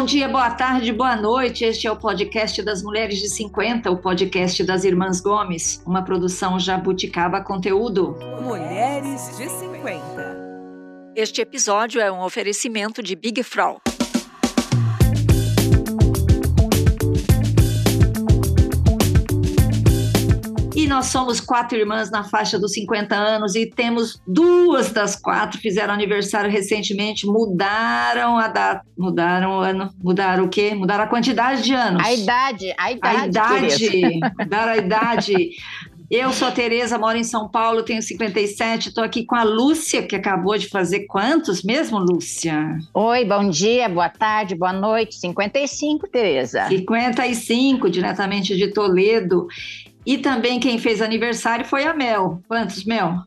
bom dia, boa tarde, boa noite. Este é o podcast das Mulheres de 50, o podcast das Irmãs Gomes, uma produção Jabuticaba Conteúdo. Mulheres de 50. Este episódio é um oferecimento de Big Frau. Nós somos quatro irmãs na faixa dos 50 anos e temos duas das quatro fizeram aniversário recentemente, mudaram a data, mudaram o ano, mudaram o quê? Mudaram a quantidade de anos. A idade, a idade. A idade, mudaram a idade. Eu sou a Tereza, moro em São Paulo, tenho 57, estou aqui com a Lúcia, que acabou de fazer quantos mesmo, Lúcia? Oi, bom dia, boa tarde, boa noite. 55, Tereza. 55, diretamente de Toledo. E também quem fez aniversário foi a Mel. Quantos, Mel?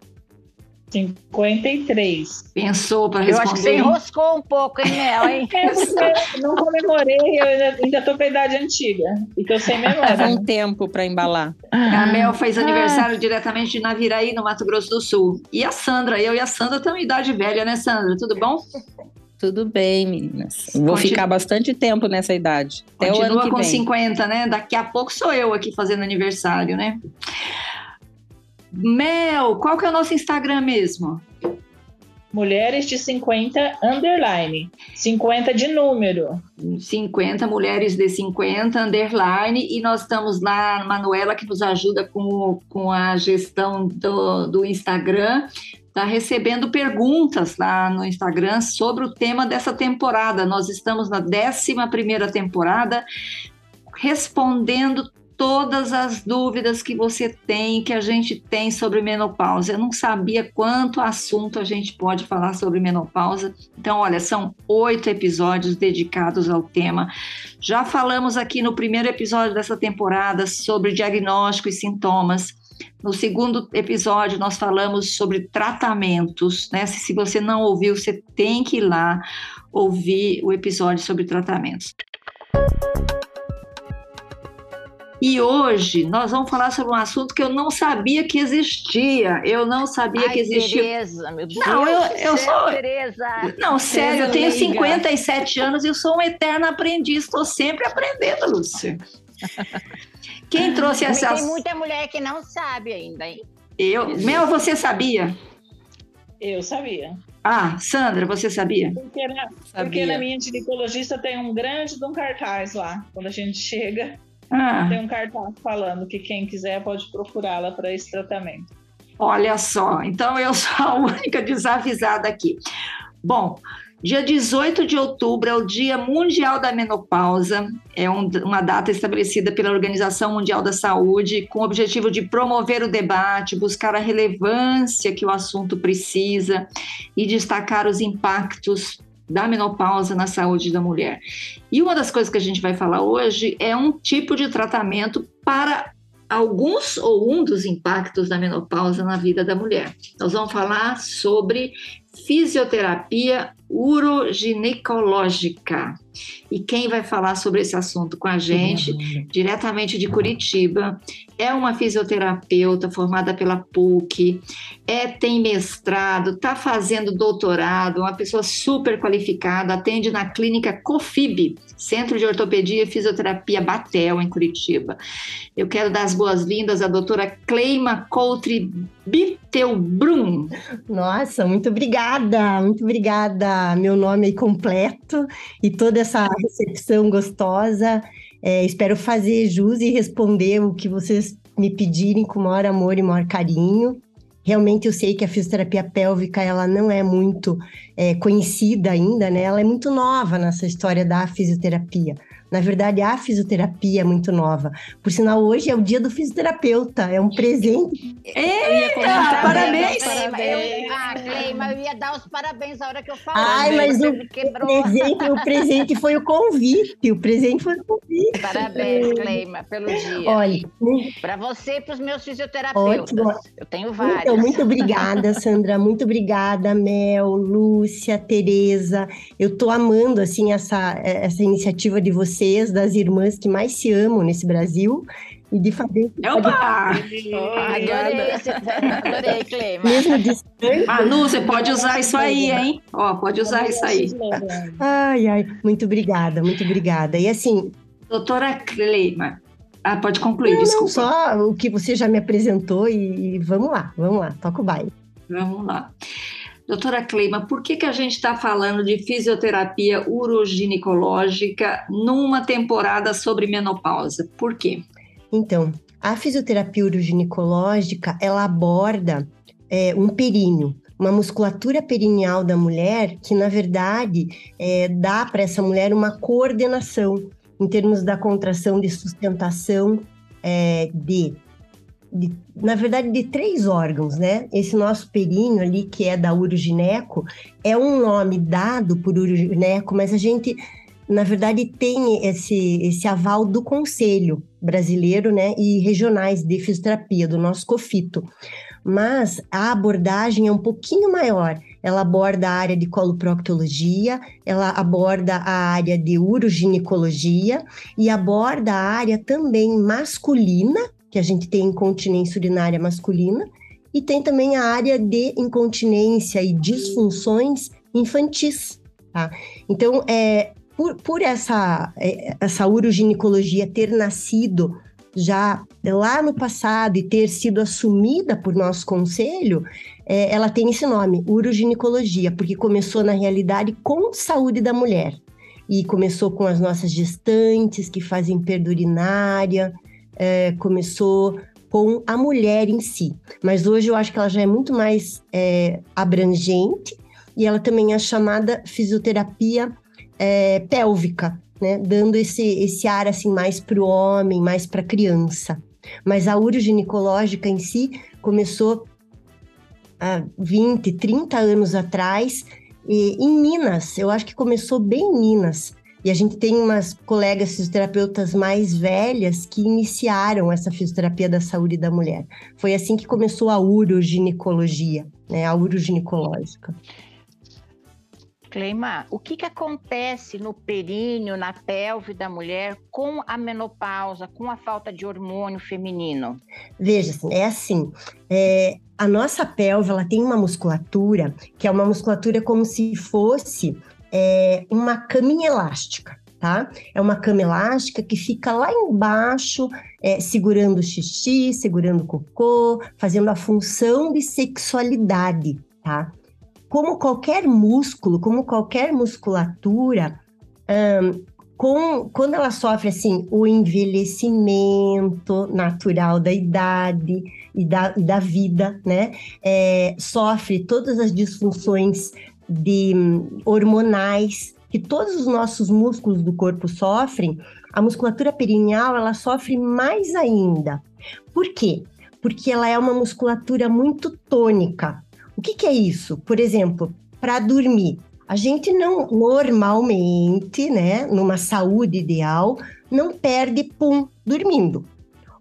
53. Pensou para responder? Eu acho que você enroscou um pouco, hein, Mel, hein? não comemorei, eu ainda estou com a idade antiga. Então, sem memória. Leva um tempo para embalar. A Mel fez aniversário ah. diretamente de Naviraí, no Mato Grosso do Sul. E a Sandra, eu e a Sandra temos idade velha, né, Sandra? Tudo bom? Tudo bem, meninas. Vou Continu... ficar bastante tempo nessa idade. Até Continua o ano que com vem. 50, né? Daqui a pouco sou eu aqui fazendo aniversário, né? Mel, qual que é o nosso Instagram mesmo? Mulheres de 50 underline. 50 de número. 50 mulheres de 50 underline. E nós estamos lá, Manuela, que nos ajuda com, com a gestão do, do Instagram está recebendo perguntas lá no Instagram sobre o tema dessa temporada. Nós estamos na 11 temporada respondendo todas as dúvidas que você tem, que a gente tem sobre menopausa. Eu não sabia quanto assunto a gente pode falar sobre menopausa. Então, olha, são oito episódios dedicados ao tema. Já falamos aqui no primeiro episódio dessa temporada sobre diagnóstico e sintomas. No segundo episódio, nós falamos sobre tratamentos, né? Se, você não ouviu, você tem que ir lá ouvir o episódio sobre tratamentos. E hoje nós vamos falar sobre um assunto que eu não sabia que existia. Eu não sabia Ai, que existia. Tereza, meu Deus. Não, eu, eu sou. Tereza. Não, sério, eu tenho 57 anos e eu sou um eterno aprendiz. Estou sempre aprendendo, Lúcia. Quem trouxe essa. Tem muita mulher que não sabe ainda, hein? Eu. Mel, você sabia? Eu sabia. Ah, Sandra, você sabia? Porque na, sabia. Porque na minha ginecologista tem um grande de um cartaz lá. Quando a gente chega, ah. tem um cartaz falando que quem quiser pode procurá-la para esse tratamento. Olha só, então eu sou a única desavisada aqui. Bom, Dia 18 de outubro é o Dia Mundial da Menopausa, é um, uma data estabelecida pela Organização Mundial da Saúde com o objetivo de promover o debate, buscar a relevância que o assunto precisa e destacar os impactos da menopausa na saúde da mulher. E uma das coisas que a gente vai falar hoje é um tipo de tratamento para alguns ou um dos impactos da menopausa na vida da mulher. Nós vamos falar sobre fisioterapia uroginecológica. E quem vai falar sobre esse assunto com a gente, diretamente de Curitiba, é uma fisioterapeuta formada pela PUC, é, tem mestrado, está fazendo doutorado, uma pessoa super qualificada, atende na clínica COFIB, Centro de Ortopedia e Fisioterapia Batel, em Curitiba. Eu quero dar as boas-vindas à doutora Cleima Coutre Bittelbrum. Nossa, muito obrigada, muito obrigada. Meu nome completo e toda essa recepção gostosa. É, espero fazer jus e responder o que vocês me pedirem com maior amor e maior carinho. Realmente eu sei que a fisioterapia pélvica ela não é muito é, conhecida ainda, né? Ela é muito nova nessa história da fisioterapia. Na verdade, a fisioterapia é muito nova. Por sinal, hoje é o dia do fisioterapeuta, é um presente. Eita, parabéns! parabéns. ah, Cleima, eu ia dar os parabéns a hora que eu falei. Ai, mas o presente, o presente foi o convite. O presente foi o convite. Parabéns, Cleima, pelo dia. Olha, para você e para os meus fisioterapeutas. Ótimo. Eu tenho vários. Então, muito obrigada, Sandra. Muito obrigada, Mel, Lúcia, Tereza. Eu tô amando assim essa, essa iniciativa de você vocês, das irmãs que mais se amam nesse Brasil. e de fazer. Opa! Adorei, adorei, Cleima. Mesmo distante. Manu, você pode usar isso aí, hein? Ó, pode usar isso aí. Ai, ai, muito obrigada, muito obrigada. E assim. Doutora Cleima. Ah, pode concluir, não, desculpa. Não, só o que você já me apresentou e, e vamos lá, vamos lá, toca o baile. Vamos lá. Doutora Cleima, por que, que a gente está falando de fisioterapia uroginecológica numa temporada sobre menopausa? Por quê? Então, a fisioterapia uroginecológica, ela aborda é, um períneo, uma musculatura perineal da mulher que, na verdade, é, dá para essa mulher uma coordenação em termos da contração de sustentação é, de, de, na verdade, de três órgãos, né? Esse nosso períneo ali, que é da urogineco, é um nome dado por urogineco, mas a gente na verdade, tem esse, esse aval do Conselho Brasileiro né, e regionais de fisioterapia, do nosso COFITO. Mas a abordagem é um pouquinho maior. Ela aborda a área de coloproctologia, ela aborda a área de uroginecologia e aborda a área também masculina, que a gente tem incontinência urinária masculina, e tem também a área de incontinência e disfunções infantis. Tá? Então, é, por, por essa, é, essa uroginecologia ter nascido já lá no passado e ter sido assumida por nosso conselho, é, ela tem esse nome, uroginecologia, porque começou na realidade com saúde da mulher. E começou com as nossas gestantes que fazem perda urinária, é, começou com a mulher em si. Mas hoje eu acho que ela já é muito mais é, abrangente e ela também é chamada fisioterapia é, pélvica, né? Dando esse, esse ar assim mais para o homem, mais para a criança. Mas a uroginecológica em si começou há 20, 30 anos atrás e, em Minas. Eu acho que começou bem em Minas. E a gente tem umas colegas fisioterapeutas mais velhas que iniciaram essa fisioterapia da saúde da mulher. Foi assim que começou a uroginecologia, né? A uroginecológica. Cleima, o que, que acontece no períneo, na pelve da mulher com a menopausa, com a falta de hormônio feminino? Veja, é assim, é, a nossa pelve ela tem uma musculatura que é uma musculatura como se fosse é, uma caminha elástica. Tá? É uma cama elástica que fica lá embaixo, é, segurando o xixi, segurando o cocô, fazendo a função de sexualidade, tá? como qualquer músculo, como qualquer musculatura, um, com, quando ela sofre assim o envelhecimento natural da idade e da, e da vida, né, é, sofre todas as disfunções de um, hormonais que todos os nossos músculos do corpo sofrem, a musculatura perineal ela sofre mais ainda. Por quê? Porque ela é uma musculatura muito tônica. O que, que é isso? Por exemplo, para dormir. A gente não normalmente, né, numa saúde ideal, não perde pum dormindo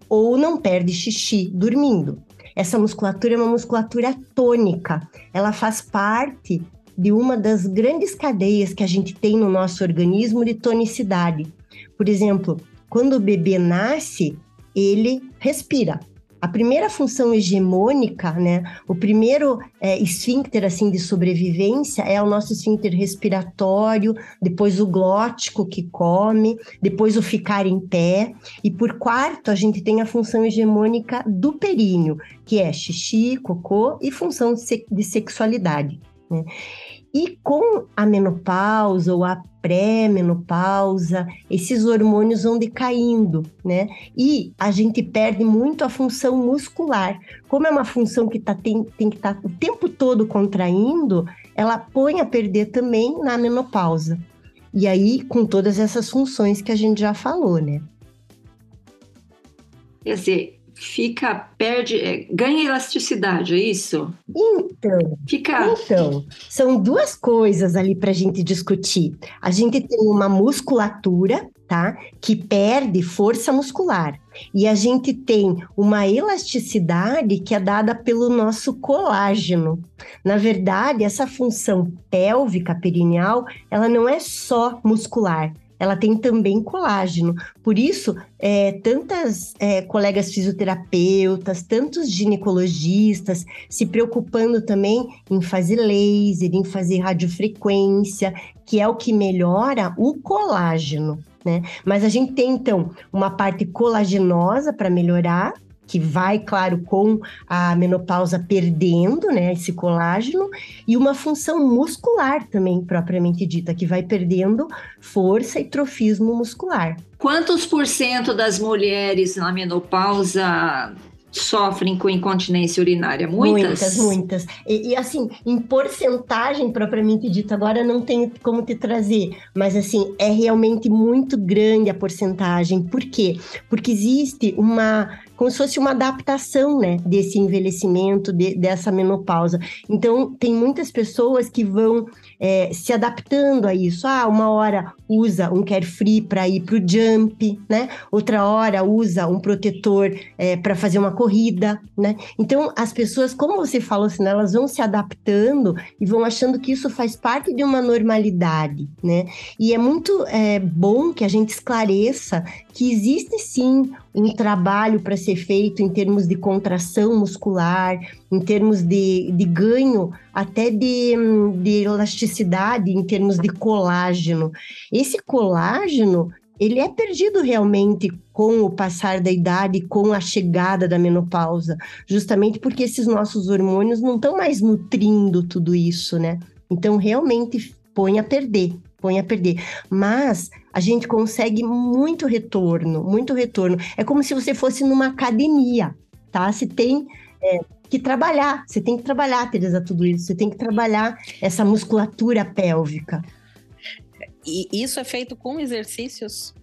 ou não perde xixi dormindo. Essa musculatura é uma musculatura tônica. Ela faz parte de uma das grandes cadeias que a gente tem no nosso organismo de tonicidade. Por exemplo, quando o bebê nasce, ele respira. A primeira função hegemônica, né, o primeiro é, esfíncter assim de sobrevivência é o nosso esfíncter respiratório, depois o glótico que come, depois o ficar em pé, e por quarto a gente tem a função hegemônica do períneo, que é xixi, cocô e função de sexualidade. Né? E com a menopausa ou a pré-menopausa, esses hormônios vão decaindo, né? E a gente perde muito a função muscular. Como é uma função que tá, tem, tem que estar tá o tempo todo contraindo, ela põe a perder também na menopausa. E aí, com todas essas funções que a gente já falou, né? Quer dizer, fica, perde, é, ganha elasticidade, é isso? Então, fica... então, são duas coisas ali para a gente discutir. A gente tem uma musculatura, tá? Que perde força muscular. E a gente tem uma elasticidade que é dada pelo nosso colágeno. Na verdade, essa função pélvica perineal, ela não é só muscular, ela tem também colágeno. Por isso, é, tantas é, colegas fisioterapeutas, tantos ginecologistas se preocupando também em fazer laser, em fazer radiofrequência, que é o que melhora o colágeno. Né? Mas a gente tem então uma parte colagenosa para melhorar que vai, claro, com a menopausa perdendo, né, esse colágeno, e uma função muscular também, propriamente dita, que vai perdendo força e trofismo muscular. Quantos por cento das mulheres na menopausa sofrem com incontinência urinária? Muitas? Muitas, muitas. E, e, assim, em porcentagem propriamente dita, agora não tenho como te trazer, mas assim, é realmente muito grande a porcentagem. Por quê? Porque existe uma como se fosse uma adaptação, né, desse envelhecimento, de, dessa menopausa. Então, tem muitas pessoas que vão é, se adaptando a isso. Ah, uma hora usa um carefree para ir para o jump, né? Outra hora usa um protetor é, para fazer uma corrida, né? Então, as pessoas, como você falou, assim, elas vão se adaptando e vão achando que isso faz parte de uma normalidade, né? E é muito é, bom que a gente esclareça que existe sim um trabalho para ser feito em termos de contração muscular, em termos de, de ganho até de, de elasticidade, em termos de colágeno. Esse colágeno, ele é perdido realmente com o passar da idade, com a chegada da menopausa, justamente porque esses nossos hormônios não estão mais nutrindo tudo isso, né? Então, realmente põe a perder põe a perder. Mas a gente consegue muito retorno, muito retorno. É como se você fosse numa academia, tá? Se tem é, que trabalhar, você tem que trabalhar, Teresa, tudo isso. Você tem que trabalhar essa musculatura pélvica. E isso é feito com exercícios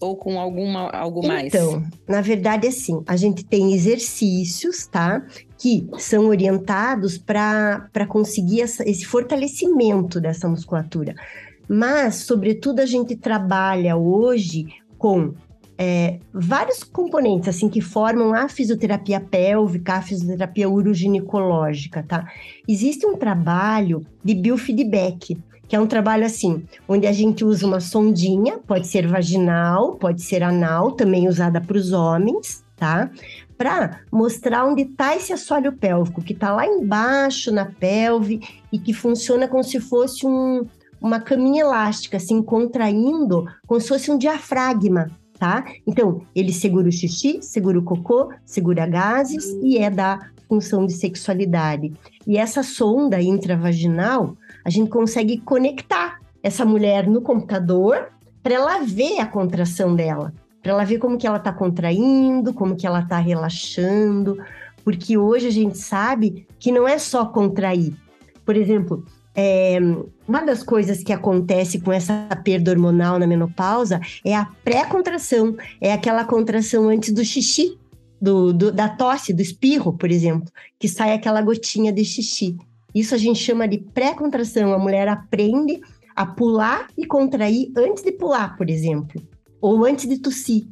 ou com alguma algo mais? Então, na verdade, assim, a gente tem exercícios, tá? Que são orientados para conseguir essa, esse fortalecimento dessa musculatura. Mas, sobretudo, a gente trabalha hoje com é, vários componentes assim que formam a fisioterapia pélvica, a fisioterapia uroginecológica, tá? Existe um trabalho de biofeedback, que é um trabalho assim, onde a gente usa uma sondinha, pode ser vaginal, pode ser anal, também usada para os homens, tá? Para mostrar onde está esse assoalho pélvico, que está lá embaixo na pelve e que funciona como se fosse um, uma caminha elástica, assim, contraindo, como se fosse um diafragma, tá? Então, ele segura o xixi, segura o cocô, segura gases e é da função de sexualidade. E essa sonda intravaginal, a gente consegue conectar essa mulher no computador para ela ver a contração dela, para ela ver como que ela está contraindo, como que ela está relaxando, porque hoje a gente sabe que não é só contrair. Por exemplo, é, uma das coisas que acontece com essa perda hormonal na menopausa é a pré-contração, é aquela contração antes do xixi, do, do, da tosse, do espirro, por exemplo, que sai aquela gotinha de xixi. Isso a gente chama de pré-contração. A mulher aprende a pular e contrair antes de pular, por exemplo, ou antes de tossir.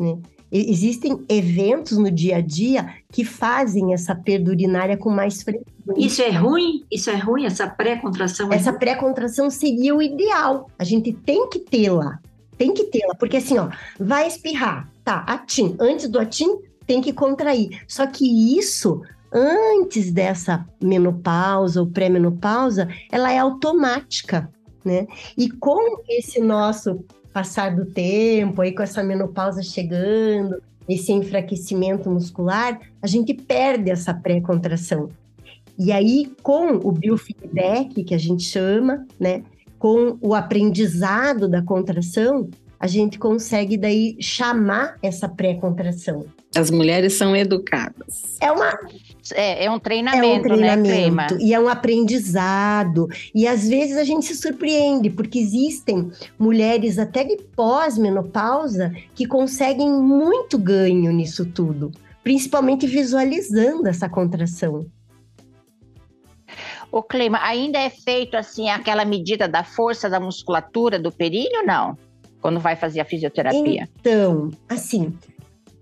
Né? Existem eventos no dia a dia que fazem essa perda urinária com mais frequência. Isso é ruim? Isso é ruim? Essa pré-contração? É essa pré-contração seria o ideal. A gente tem que tê-la. Tem que tê-la. Porque assim, ó, vai espirrar. Tá, atim. Antes do atim, tem que contrair. Só que isso, antes dessa menopausa ou pré-menopausa, ela é automática. Né? E com esse nosso passar do tempo, aí com essa menopausa chegando, esse enfraquecimento muscular, a gente perde essa pré-contração. E aí, com o biofeedback, que a gente chama, né, com o aprendizado da contração, a gente consegue daí chamar essa pré-contração. As mulheres são educadas. É uma é, é um treinamento, é um treinamento né, E é um aprendizado. E às vezes a gente se surpreende, porque existem mulheres até de pós-menopausa que conseguem muito ganho nisso tudo, principalmente visualizando essa contração. O clima ainda é feito assim aquela medida da força da musculatura do períneo, não? Quando vai fazer a fisioterapia? Então, assim,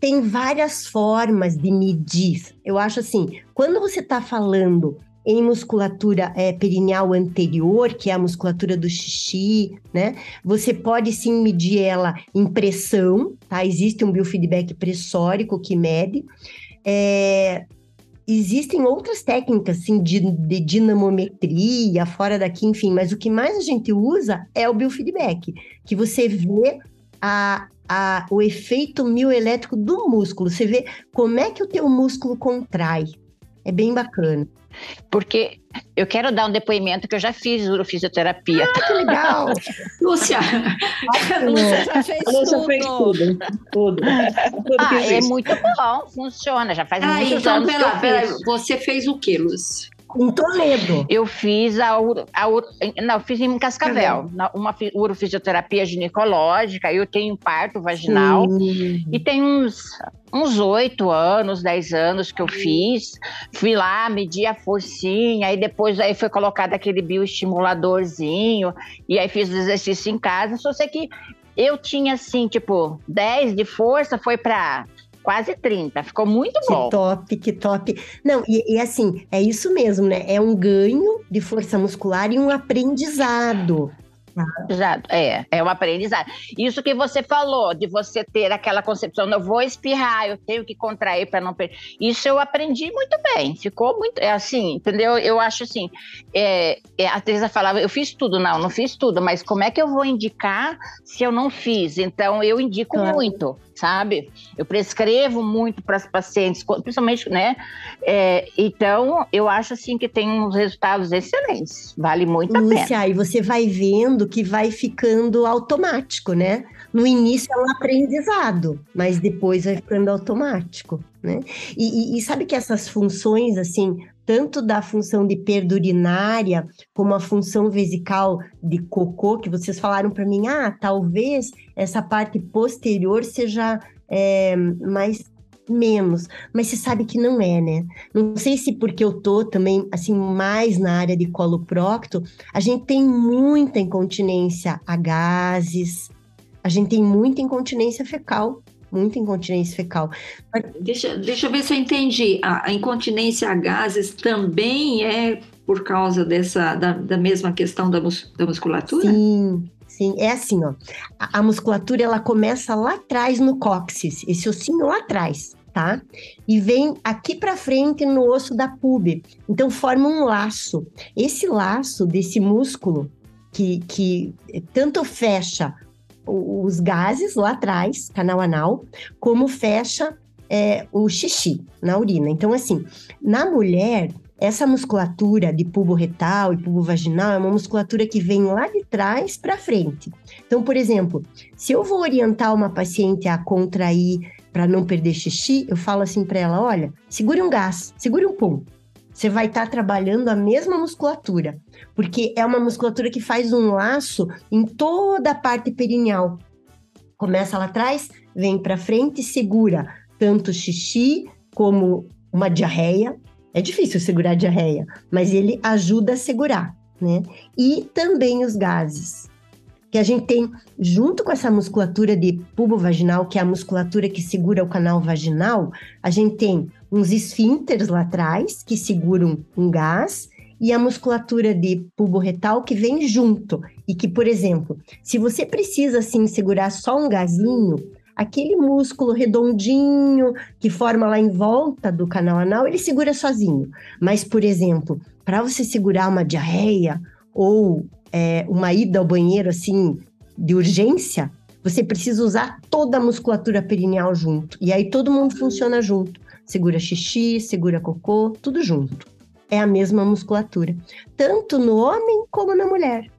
tem várias formas de medir. Eu acho assim, quando você está falando em musculatura é, perineal anterior, que é a musculatura do xixi, né? Você pode sim medir ela em pressão, tá? Existe um biofeedback pressórico que mede. É, existem outras técnicas, assim, de, de, dinamometria, fora daqui, enfim, mas o que mais a gente usa é o biofeedback, que você vê a, a, o efeito mioelétrico do músculo, você vê como é que o teu músculo contrai. É bem bacana. Porque eu quero dar um depoimento que eu já fiz urofisioterapia. Ah, que legal! Lúcia! Lúcia já fez Lúcia tudo. Fez tudo. tudo. tudo ah, é muito bom, funciona, já faz ah, muitos então, anos pera, que eu pera, Você fez o que, Lúcia? Em Toledo. Eu fiz a, a não, fiz em Cascavel, na, uma urofisioterapia ginecológica, eu tenho parto vaginal Sim. e tem uns uns oito anos, dez anos que eu fiz. Fui lá, medi a forcinha, aí depois aí foi colocado aquele bioestimuladorzinho, e aí fiz o exercício em casa. Só sei que eu tinha assim, tipo, 10 de força, foi para quase 30. Ficou muito bom. Que top, que top. Não, e, e, assim, é isso mesmo, né? É um ganho de força muscular e um aprendizado. É, é um aprendizado. Isso que você falou, de você ter aquela concepção, eu vou espirrar, eu tenho que contrair para não perder. Isso eu aprendi muito bem, ficou muito, é assim, entendeu? Eu acho assim, é, é, a Teresa falava, eu fiz tudo, não, não fiz tudo, mas como é que eu vou indicar se eu não fiz? Então, eu indico claro. muito sabe? Eu prescrevo muito para as pacientes, principalmente, né? É, então, eu acho assim que tem uns resultados excelentes, vale muito Lúcia, a pena. e você vai vendo que vai ficando automático, né? No início é um aprendizado, mas depois vai ficando automático, né? E, e, e sabe que essas funções, assim, tanto da função de perda urinária como a função vesical de cocô, que vocês falaram para mim, ah, talvez essa parte posterior seja é, mais menos, mas você sabe que não é, né? Não sei se porque eu tô também assim mais na área de coloprocto, a gente tem muita incontinência a gases, a gente tem muita incontinência fecal, muita incontinência fecal. Deixa, deixa eu ver se eu entendi. A, a incontinência a gases também é por causa dessa da, da mesma questão da, mus, da musculatura? Sim, Sim, é assim, ó. A, a, musculatura ela começa lá atrás no cóccix, esse ossinho lá atrás, tá? E vem aqui para frente no osso da pube. Então forma um laço. Esse laço desse músculo que, que tanto fecha os gases lá atrás, canal anal, como fecha é, o xixi na urina. Então, assim, na mulher, essa musculatura de pubo retal e pubo vaginal é uma musculatura que vem lá de trás para frente. Então, por exemplo, se eu vou orientar uma paciente a contrair para não perder xixi, eu falo assim para ela: olha, segure um gás, segure um pum. Você vai estar tá trabalhando a mesma musculatura, porque é uma musculatura que faz um laço em toda a parte perineal. Começa lá atrás, vem para frente, segura tanto xixi como uma diarreia. É difícil segurar a diarreia, mas ele ajuda a segurar, né? E também os gases que a gente tem junto com essa musculatura de pubo vaginal, que é a musculatura que segura o canal vaginal, a gente tem uns esfínteres lá atrás que seguram um gás e a musculatura de pubo retal que vem junto e que, por exemplo, se você precisa assim segurar só um gazinho, aquele músculo redondinho que forma lá em volta do canal anal, ele segura sozinho. Mas, por exemplo, para você segurar uma diarreia ou é, uma ida ao banheiro assim de urgência, você precisa usar toda a musculatura perineal junto. E aí todo mundo funciona junto. Segura xixi, segura cocô, tudo junto. É a mesma musculatura, tanto no homem como na mulher.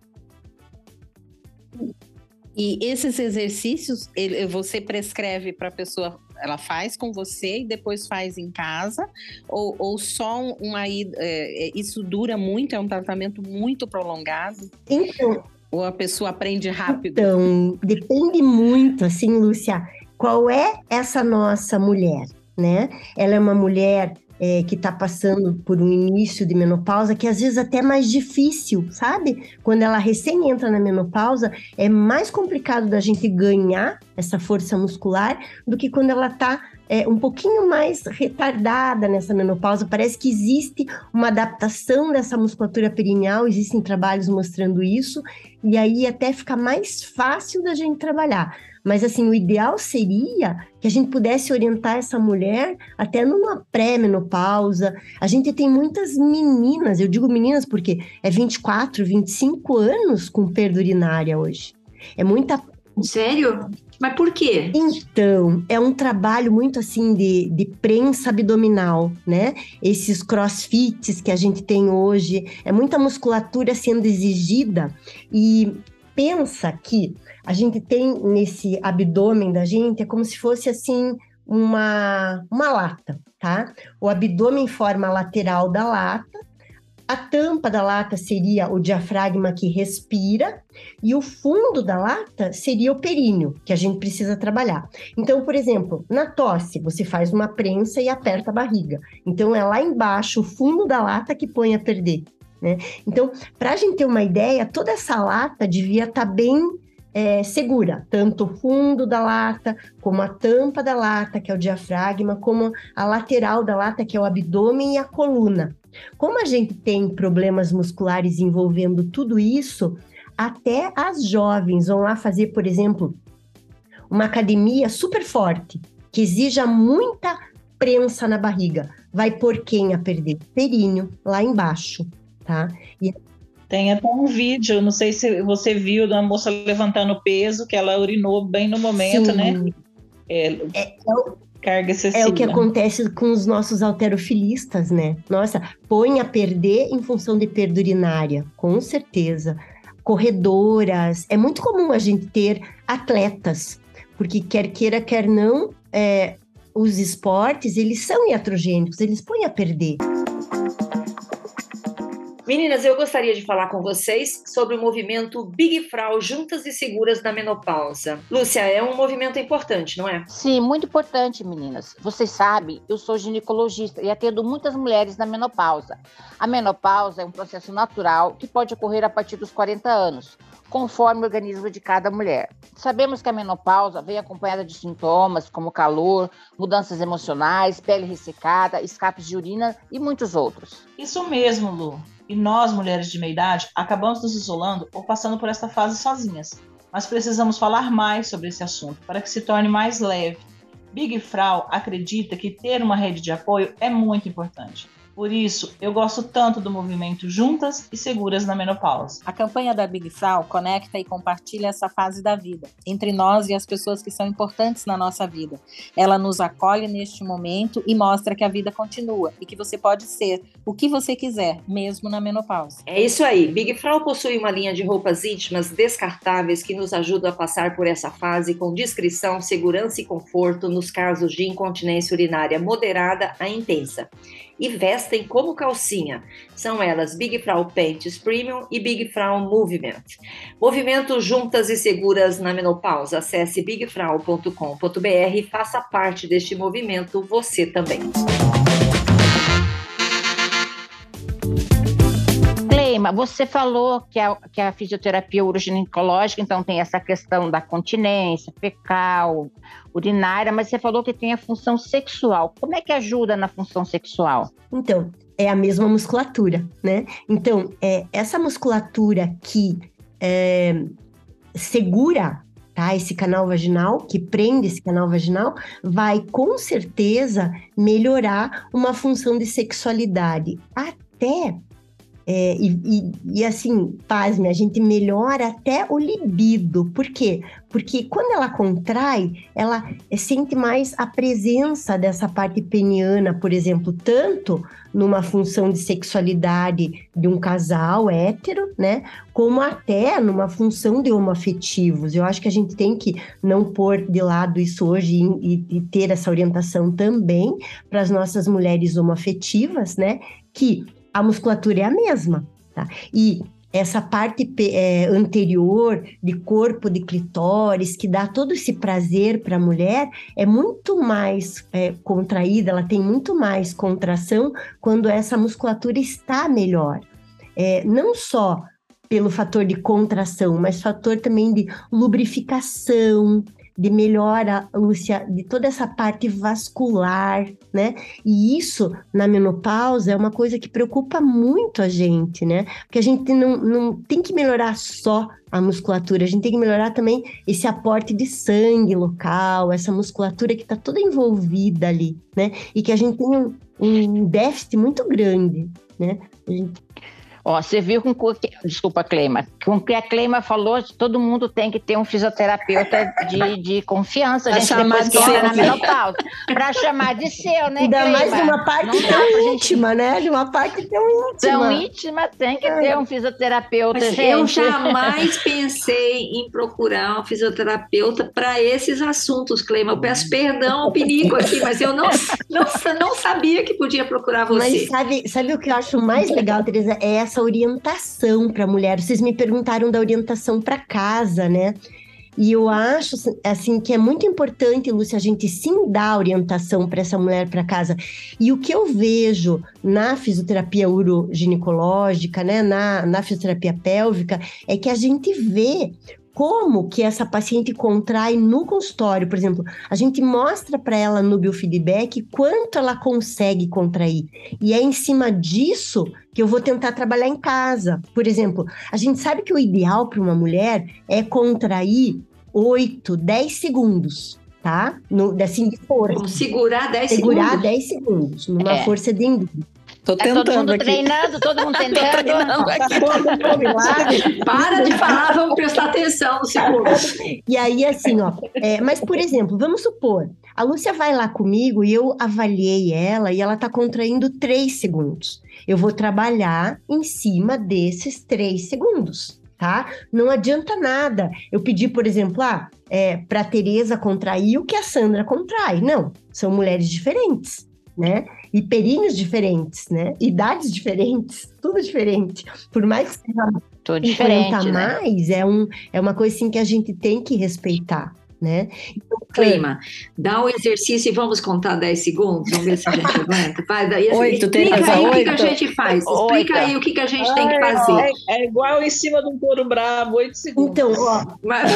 E esses exercícios, ele, você prescreve para a pessoa, ela faz com você e depois faz em casa? Ou, ou só uma ida? É, é, isso dura muito? É um tratamento muito prolongado? Então. Ou a pessoa aprende rápido? Então, depende muito, assim, Lúcia, qual é essa nossa mulher, né? Ela é uma mulher é, que está passando por um início de menopausa, que às vezes até é mais difícil, sabe? Quando ela recém entra na menopausa, é mais complicado da gente ganhar essa força muscular do que quando ela está é, um pouquinho mais retardada nessa menopausa. Parece que existe uma adaptação dessa musculatura perineal, existem trabalhos mostrando isso, e aí até fica mais fácil da gente trabalhar. Mas assim, o ideal seria que a gente pudesse orientar essa mulher até numa pré-menopausa. A gente tem muitas meninas, eu digo meninas porque é 24, 25 anos com perda urinária hoje. É muita Sério? Mas por quê? Então, é um trabalho muito assim de, de prensa abdominal, né? Esses crossfits que a gente tem hoje, é muita musculatura sendo exigida e pensa que a gente tem nesse abdômen da gente, é como se fosse assim uma, uma lata, tá? O abdômen forma a lateral da lata a tampa da lata seria o diafragma que respira e o fundo da lata seria o períneo, que a gente precisa trabalhar. Então, por exemplo, na tosse, você faz uma prensa e aperta a barriga. Então, é lá embaixo, o fundo da lata que põe a perder. Né? Então, para a gente ter uma ideia, toda essa lata devia estar tá bem é, segura, tanto o fundo da lata, como a tampa da lata, que é o diafragma, como a lateral da lata, que é o abdômen e a coluna. Como a gente tem problemas musculares envolvendo tudo isso, até as jovens vão lá fazer, por exemplo, uma academia super forte, que exija muita prensa na barriga. Vai por quem a perder? Períneo, lá embaixo, tá? E... Tem até um vídeo, não sei se você viu, da moça levantando peso, que ela urinou bem no momento, Sim. né? É, é, é, carga excessiva. É o que acontece com os nossos alterofilistas, né? Nossa, põe a perder em função de perda urinária, com certeza. Corredoras, é muito comum a gente ter atletas, porque quer queira, quer não, é, os esportes, eles são iatrogênicos, eles põem a perder. Meninas, eu gostaria de falar com vocês sobre o movimento Big Frau Juntas e Seguras na Menopausa. Lúcia, é um movimento importante, não é? Sim, muito importante, meninas. Vocês sabem, eu sou ginecologista e atendo muitas mulheres na menopausa. A menopausa é um processo natural que pode ocorrer a partir dos 40 anos conforme o organismo de cada mulher. Sabemos que a menopausa vem acompanhada de sintomas como calor, mudanças emocionais, pele ressecada, escapes de urina e muitos outros. Isso mesmo, Lu. E nós, mulheres de meia idade, acabamos nos isolando ou passando por esta fase sozinhas. Mas precisamos falar mais sobre esse assunto para que se torne mais leve. Big Frau acredita que ter uma rede de apoio é muito importante. Por isso, eu gosto tanto do movimento Juntas e Seguras na Menopausa. A campanha da Big Frau conecta e compartilha essa fase da vida, entre nós e as pessoas que são importantes na nossa vida. Ela nos acolhe neste momento e mostra que a vida continua e que você pode ser o que você quiser, mesmo na menopausa. É isso aí. Big Frau possui uma linha de roupas íntimas descartáveis que nos ajuda a passar por essa fase com discrição, segurança e conforto nos casos de incontinência urinária moderada a intensa e vestem como calcinha. São elas Big Frau Pants Premium e Big Frau Movement. Movimento juntas e seguras na menopausa. Acesse bigfrau.com.br e faça parte deste movimento você também. Cleima, você falou que a, que a fisioterapia uroginecológica, então, tem essa questão da continência fecal, urinária, mas você falou que tem a função sexual. Como é que ajuda na função sexual? Então, é a mesma musculatura, né? Então, é essa musculatura que é, segura tá, esse canal vaginal, que prende esse canal vaginal, vai com certeza melhorar uma função de sexualidade. Até é, e, e, e, assim, pasme, a gente melhora até o libido. Por quê? Porque quando ela contrai, ela sente mais a presença dessa parte peniana, por exemplo, tanto numa função de sexualidade de um casal hétero, né? Como até numa função de homoafetivos. Eu acho que a gente tem que não pôr de lado isso hoje e, e ter essa orientação também para as nossas mulheres homoafetivas, né? Que a musculatura é a mesma, tá? E essa parte é, anterior de corpo de clitóris, que dá todo esse prazer para a mulher, é muito mais é, contraída, ela tem muito mais contração quando essa musculatura está melhor. É, não só pelo fator de contração, mas fator também de lubrificação, de melhora, Lúcia, de toda essa parte vascular, né? E isso na menopausa é uma coisa que preocupa muito a gente, né? Porque a gente não, não tem que melhorar só a musculatura, a gente tem que melhorar também esse aporte de sangue local, essa musculatura que está toda envolvida ali, né? E que a gente tem um, um déficit muito grande, né? A gente Ó, você viu com que, desculpa, Cleima, com que a Cleima falou, todo mundo tem que ter um fisioterapeuta de, de confiança, Pra gente, chamar depois de que entra na seu. menopausa. Para chamar de seu, né, Ainda Cleima? mais de uma parte tão pra gente- íntima, né? De uma parte tão íntima. Tão íntima, tem que ter um fisioterapeuta, Mas gente. eu jamais pensei em procurar um fisioterapeuta para esses assuntos, Cleima. Eu peço perdão ao Pinico aqui, mas eu não, não, não sabia que podia procurar você. Mas sabe, sabe o que eu acho mais legal, Tereza? É essa orientação para a mulher. Vocês me perguntaram da orientação para casa, né? E eu acho assim que é muito importante, Lúcia, a gente sim dar orientação para essa mulher para casa. E o que eu vejo na fisioterapia uroginecológica, né, na, na fisioterapia pélvica, é que a gente vê como que essa paciente contrai no consultório, por exemplo, a gente mostra para ela no biofeedback quanto ela consegue contrair. E é em cima disso que eu vou tentar trabalhar em casa. Por exemplo, a gente sabe que o ideal para uma mulher é contrair 8, 10 segundos, tá? No, assim, de força. Vamos segurar 10 Segurar segundos. 10 segundos, numa É. força de endurance. Tô Tá todo tentando mundo aqui. treinando, todo mundo Tô tentando. treinando aqui. Para de falar, vamos prestar atenção no segundo. E aí, assim, ó. é, mas, por exemplo, vamos supor, a Lúcia vai lá comigo e eu avaliei ela e ela tá contraindo 3 segundos. Eu vou trabalhar em cima desses 3 segundos, tá? Não adianta nada. Eu pedi, por exemplo, ah, é, para Tereza contrair o que a Sandra contrai. Não, são mulheres diferentes, né? E períneos diferentes, né? Idades diferentes, tudo diferente. Por mais que seja 50 diferente, né? mais, é, um, é uma coisa assim que a gente tem que respeitar, né? Clima, dá o exercício e vamos contar 10 segundos, vamos ver se a gente aguenta. Vai, daí, assim, Oito, explica aí o que, que a gente faz. Explica Oito. aí o que, que a gente tem que Ai, fazer. É, é igual em cima de um touro bravo, oito segundos. Então, ó, Mas-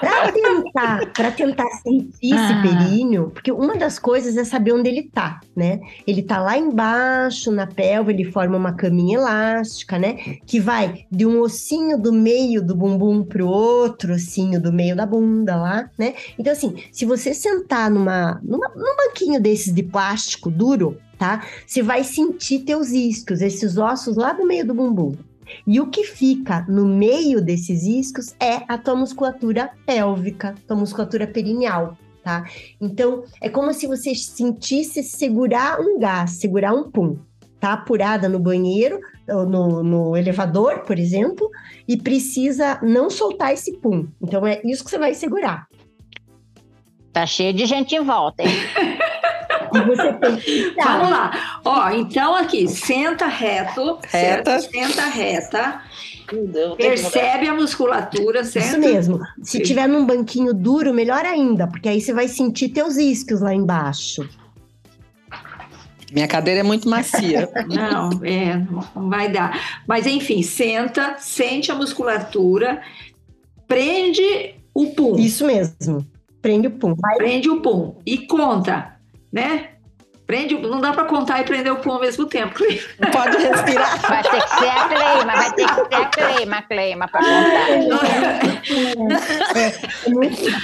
para tentar, para tentar sentir esse Ah. períneo, porque uma das coisas é saber onde ele tá, né? Ele tá lá embaixo, na pelva, ele forma uma caminha elástica, né? Que vai de um ossinho do meio do bumbum pro outro ossinho do meio da bunda lá, né? Então, assim, se você sentar numa, numa, num banquinho desses de plástico duro, tá? Você vai sentir teus isquios, esses ossos lá do meio do bumbum. E o que fica no meio desses iscos é a tua musculatura pélvica, tua musculatura perineal, tá? Então, é como se você sentisse segurar um gás, segurar um pum. Tá apurada no banheiro, no, no elevador, por exemplo, e precisa não soltar esse pum. Então, é isso que você vai segurar. Tá cheio de gente em volta, hein? E você tem que Vamos lá. Ó, então aqui, senta reto, Reta. certo? Senta reta, Deus, percebe a musculatura, certo? Isso mesmo. Se tiver num banquinho duro, melhor ainda, porque aí você vai sentir teus isquios lá embaixo. Minha cadeira é muito macia. Não, é, não vai dar. Mas enfim, senta, sente a musculatura, prende o pum. Isso mesmo. Prende o pum. Prende o pum e conta, né? Prende, não dá para contar e prender o pum ao mesmo tempo. Não pode respirar. Vai ter que ser a Cleima, vai ter que ser a Cleima, Cleima, pra contar.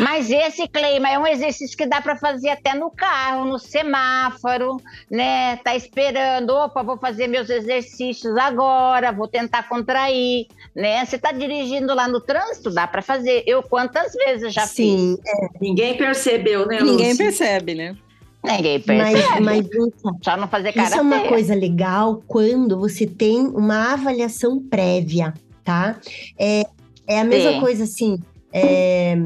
Mas esse, Cleima, é um exercício que dá para fazer até no carro, no semáforo, né? Tá esperando, opa, vou fazer meus exercícios agora, vou tentar contrair, né? Você tá dirigindo lá no trânsito, dá para fazer. Eu quantas vezes já Sim, Ninguém percebeu, né, Ninguém Lúcia? percebe, né? Ninguém percebe. mas, mas Só não fazer cara isso é uma feia. coisa legal quando você tem uma avaliação prévia, tá? É, é a mesma Sim. coisa assim. é,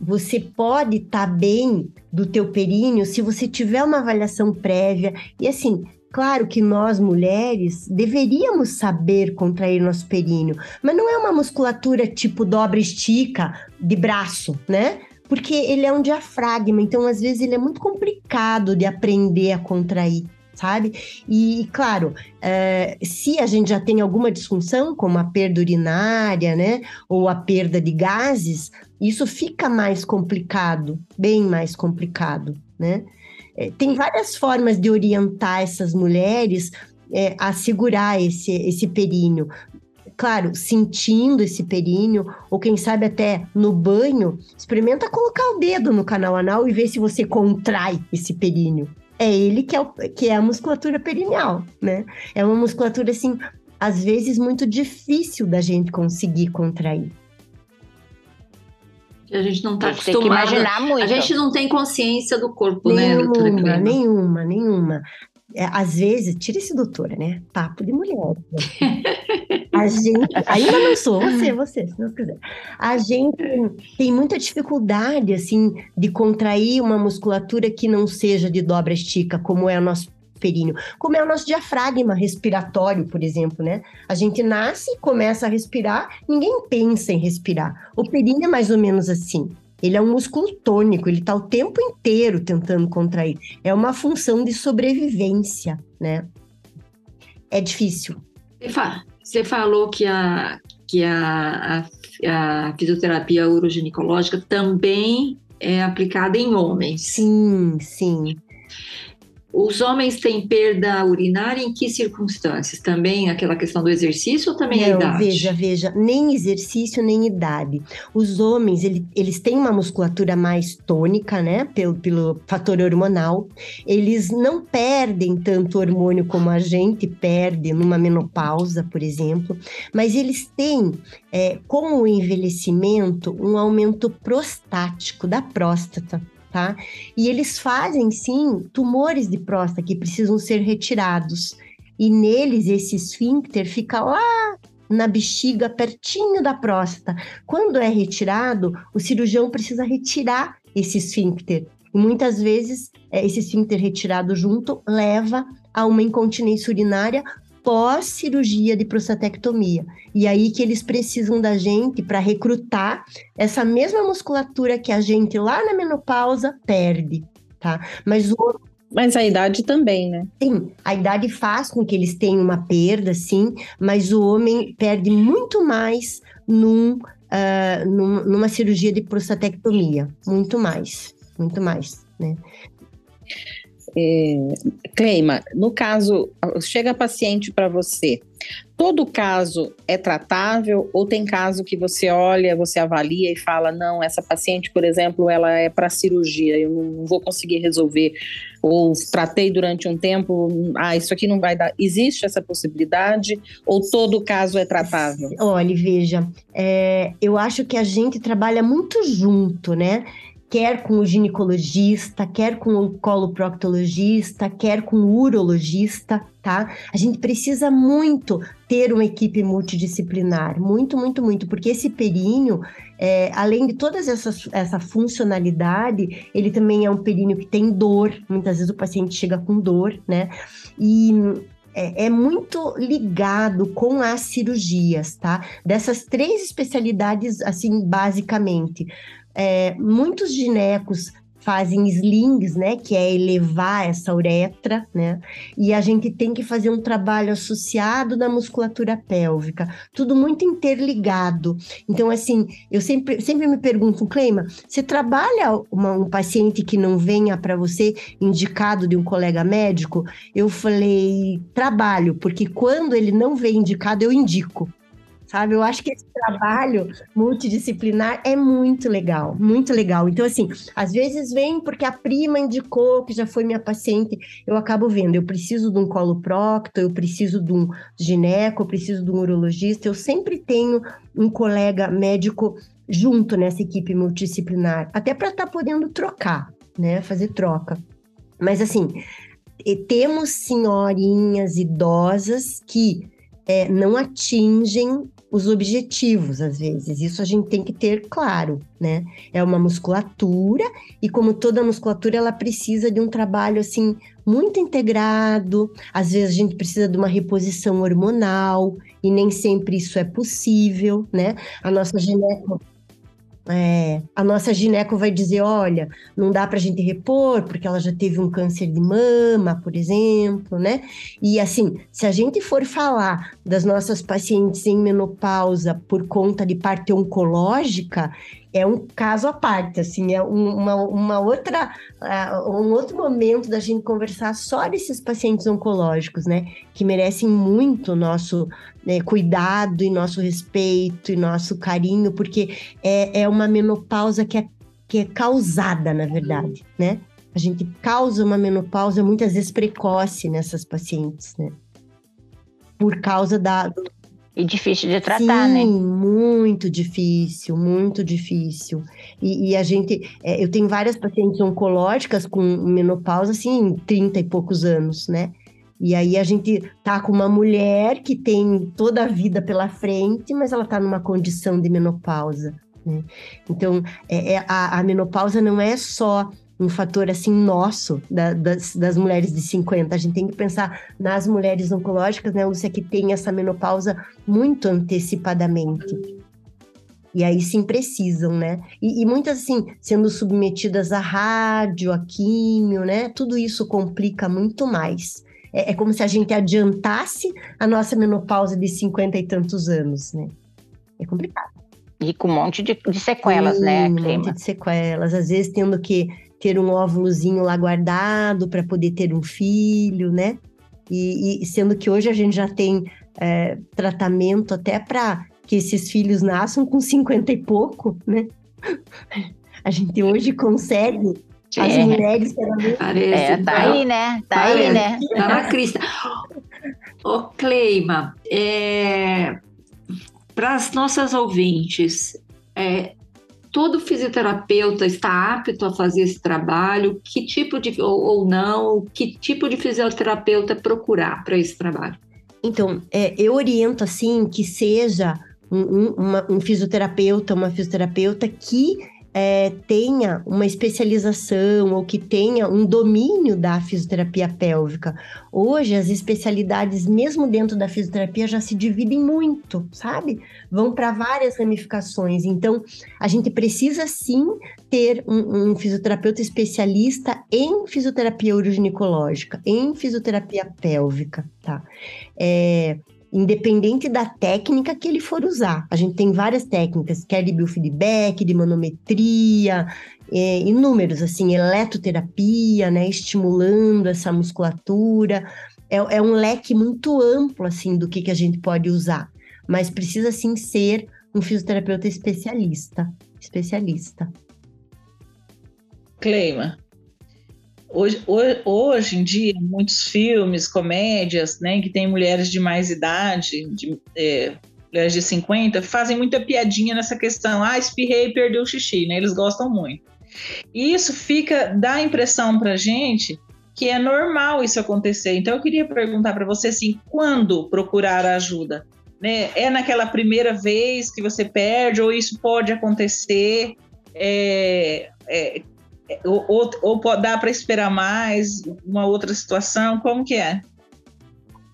você pode estar bem do teu períneo se você tiver uma avaliação prévia. E assim, claro que nós mulheres deveríamos saber contrair nosso períneo, mas não é uma musculatura tipo dobra estica de braço, né? Porque ele é um diafragma, então às vezes ele é muito complicado de aprender a contrair. sabe? E, claro, é, se a gente já tem alguma disfunção, como a perda urinária, né, ou a perda de gases, isso fica mais complicado, bem mais complicado, né? É, tem várias formas de orientar essas mulheres é, a segurar esse, esse períneo. Claro, sentindo esse períneo, ou quem sabe até no banho, experimenta colocar o dedo no canal anal e ver se você contrai esse períneo é ele que é, o, que é a musculatura perineal, né? É uma musculatura, assim, às vezes muito difícil da gente conseguir contrair. A gente não está acostumado. imaginar muito. A gente não tem consciência do corpo, né, nenhuma, né? Nenhuma, nenhuma é, às vezes, tira esse doutora, né? Papo de mulher. A gente, ainda não sou, você, você, se não quiser. A gente tem muita dificuldade, assim, de contrair uma musculatura que não seja de dobra estica, como é o nosso períneo, como é o nosso diafragma respiratório, por exemplo, né? A gente nasce, começa a respirar, ninguém pensa em respirar. O períneo é mais ou menos assim. Ele é um músculo tônico, ele está o tempo inteiro tentando contrair. É uma função de sobrevivência, né? É difícil. Você falou que a, que a, a, a fisioterapia uroginecológica também é aplicada em homens. Sim, sim. Os homens têm perda urinária em que circunstâncias? Também aquela questão do exercício ou também Não, a idade? Veja, veja, nem exercício nem idade. Os homens, ele, eles têm uma musculatura mais tônica, né? Pelo, pelo fator hormonal. Eles não perdem tanto hormônio como a gente perde numa menopausa, por exemplo. Mas eles têm, é, com o envelhecimento, um aumento prostático da próstata tá? E eles fazem sim tumores de próstata que precisam ser retirados. E neles esse esfíncter fica lá na bexiga, pertinho da próstata. Quando é retirado, o cirurgião precisa retirar esse esfíncter. E muitas vezes, é, esse esfíncter retirado junto leva a uma incontinência urinária pós-cirurgia de prostatectomia. E aí que eles precisam da gente para recrutar essa mesma musculatura que a gente lá na menopausa perde, tá? Mas o mas a idade também, né? Sim, a idade faz com que eles tenham uma perda, sim, mas o homem perde muito mais num, uh, num, numa cirurgia de prostatectomia. Muito mais, muito mais, né? É, Cleima, no caso, chega paciente para você, todo caso é tratável ou tem caso que você olha, você avalia e fala, não, essa paciente, por exemplo, ela é para cirurgia, eu não vou conseguir resolver, ou tratei durante um tempo, ah, isso aqui não vai dar. Existe essa possibilidade ou todo caso é tratável? Olha, veja, é, eu acho que a gente trabalha muito junto, né? Quer com o ginecologista, quer com o coloproctologista, quer com o urologista, tá? A gente precisa muito ter uma equipe multidisciplinar, muito, muito, muito, porque esse períneo, é, além de toda essa, essa funcionalidade, ele também é um períneo que tem dor, muitas vezes o paciente chega com dor, né? E é, é, muito ligado com as cirurgias, tá? Dessas três especialidades, assim, basicamente. É, muitos ginecos fazem slings, né, que é elevar essa uretra, né? E a gente tem que fazer um trabalho associado na musculatura pélvica, tudo muito interligado. Então, assim, eu sempre, sempre me pergunto, Cleima, você trabalha uma, um paciente que não venha para você indicado de um colega médico? Eu falei, trabalho, porque quando ele não vem indicado, eu indico sabe? Eu acho que esse trabalho multidisciplinar é muito legal, muito legal. Então, assim, às vezes vem porque a prima indicou que já foi minha paciente, eu acabo vendo, eu preciso de um coloprocto, eu preciso de um gineco, eu preciso de um urologista, eu sempre tenho um colega médico junto nessa equipe multidisciplinar, até para estar tá podendo trocar, né? Fazer troca. Mas assim, temos senhorinhas idosas que é, não atingem os objetivos, às vezes. Isso a gente tem que ter claro, né? É uma musculatura e como toda musculatura, ela precisa de um trabalho assim muito integrado. Às vezes a gente precisa de uma reposição hormonal e nem sempre isso é possível, né? A nossa gineco é, a nossa gineco vai dizer, olha, não dá para a gente repor porque ela já teve um câncer de mama, por exemplo, né? E assim, se a gente for falar das nossas pacientes em menopausa por conta de parte oncológica, é um caso à parte, assim, é uma, uma outra, uh, um outro momento da gente conversar só desses pacientes oncológicos, né, que merecem muito nosso né, cuidado e nosso respeito e nosso carinho, porque é, é uma menopausa que é, que é causada, na verdade, né? A gente causa uma menopausa muitas vezes precoce nessas pacientes, né? Por causa da, e difícil de tratar, Sim, né? muito difícil, muito difícil. E, e a gente, é, eu tenho várias pacientes oncológicas com menopausa, assim, 30 e poucos anos, né? E aí a gente tá com uma mulher que tem toda a vida pela frente, mas ela tá numa condição de menopausa. Né? Então, é, é a, a menopausa não é só um fator assim nosso da, das, das, mulheres de 50. A gente tem que pensar nas mulheres oncológicas, né, Lúcia, que tem essa menopausa muito antecipadamente. E aí sim precisam, né? E, e, muitas, assim, sendo submetidas a rádio, a químio, né? Tudo isso complica muito mais. É, é como se a gente adiantasse a nossa menopausa de 50 e tantos anos, né? É complicado. E com um monte de, de sequelas, sim, né, Clima? Um monte de sequelas. Às vezes tendo que ter um óvulozinho lá guardado para poder ter um filho, né? E, e, sendo que hoje a gente já tem é, tratamento até para que esses filhos nasçam com 50 e pouco, né? A gente hoje consegue as é. mulheres. Parece, é, tá, tá aí, né? Tá parece, aí, né? Tá na crista. Ô, Cleima, é, para as nossas ouvintes, é, todo fisioterapeuta está apto a fazer esse trabalho? Que tipo de, ou, ou não, que tipo de fisioterapeuta procurar para esse trabalho? Então, é, eu oriento assim que seja um, um, uma, um fisioterapeuta, uma fisioterapeuta que é, tenha uma especialização ou que tenha um domínio da fisioterapia pélvica. Hoje, as especialidades, mesmo dentro da fisioterapia, já se dividem muito, sabe? Vão para várias ramificações. Então, a gente precisa sim ter um, um fisioterapeuta especialista em fisioterapia uroginicológica, em fisioterapia pélvica, tá? É, independente da técnica que ele for usar. A gente tem várias técnicas, quer de biofeedback, de manometria, é, inúmeros, assim, eletroterapia, né, estimulando essa musculatura. É, é, um leque muito amplo, assim, do que, que a gente pode usar. Mas precisa, sim, ser um fisioterapeuta especialista. Especialista. Cleima, Hoje, hoje em dia, muitos filmes, comédias, né, que tem mulheres de mais idade, de, é, mulheres de 50, fazem muita piadinha nessa questão. Ah, espirrei e perdeu o xixi, né? Eles gostam muito. E isso fica, dá a impressão pra gente que é normal isso acontecer. Então eu queria perguntar para você assim, quando procurar ajuda? Né? É naquela primeira vez que você perde ou isso pode acontecer? É, é, ou, ou, ou dá para esperar mais uma outra situação? Como que é?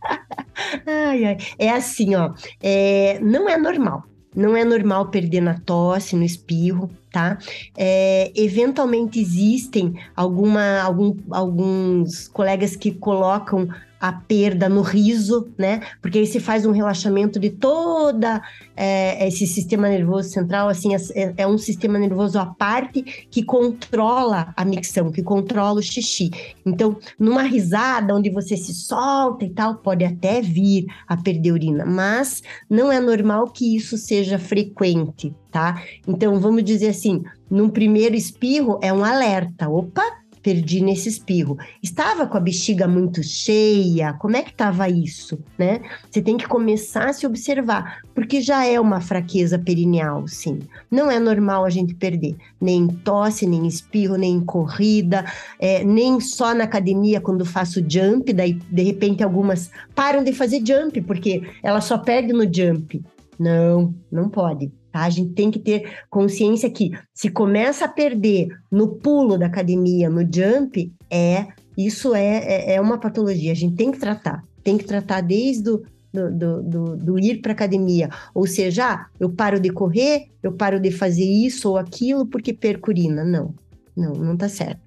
ai, ai. É assim, ó. É, não é normal. Não é normal perder na tosse, no espirro, tá? É, eventualmente existem alguma, algum, alguns colegas que colocam a perda no riso, né? Porque aí se faz um relaxamento de toda é, esse sistema nervoso central, assim, é, é, um sistema nervoso à parte que controla a micção, que controla o xixi. Então, numa risada onde você se solta e tal, pode até vir a perder urina, mas não é normal que isso seja frequente, tá? Então, vamos dizer assim, num primeiro espirro é um alerta, opa, perdi nesse espirro. Estava com a bexiga muito cheia? Como é que estava isso, né? Você tem que começar a se observar, porque já é uma fraqueza perineal, sim. Não é normal a gente perder, nem tosse, nem espirro, nem corrida, é, nem só na academia quando faço jump, daí de repente algumas param de fazer jump, porque ela só perde no jump. Não, não pode. Tá? A gente tem que ter consciência que se começa a perder no pulo da academia, no jump, é isso é, é, é uma patologia. A gente tem que tratar. Tem que tratar desde o do, do, do, do ir para academia. Ou seja, ah, eu paro de correr, eu paro de fazer isso ou aquilo porque perco urina. Não, não, não tá certo.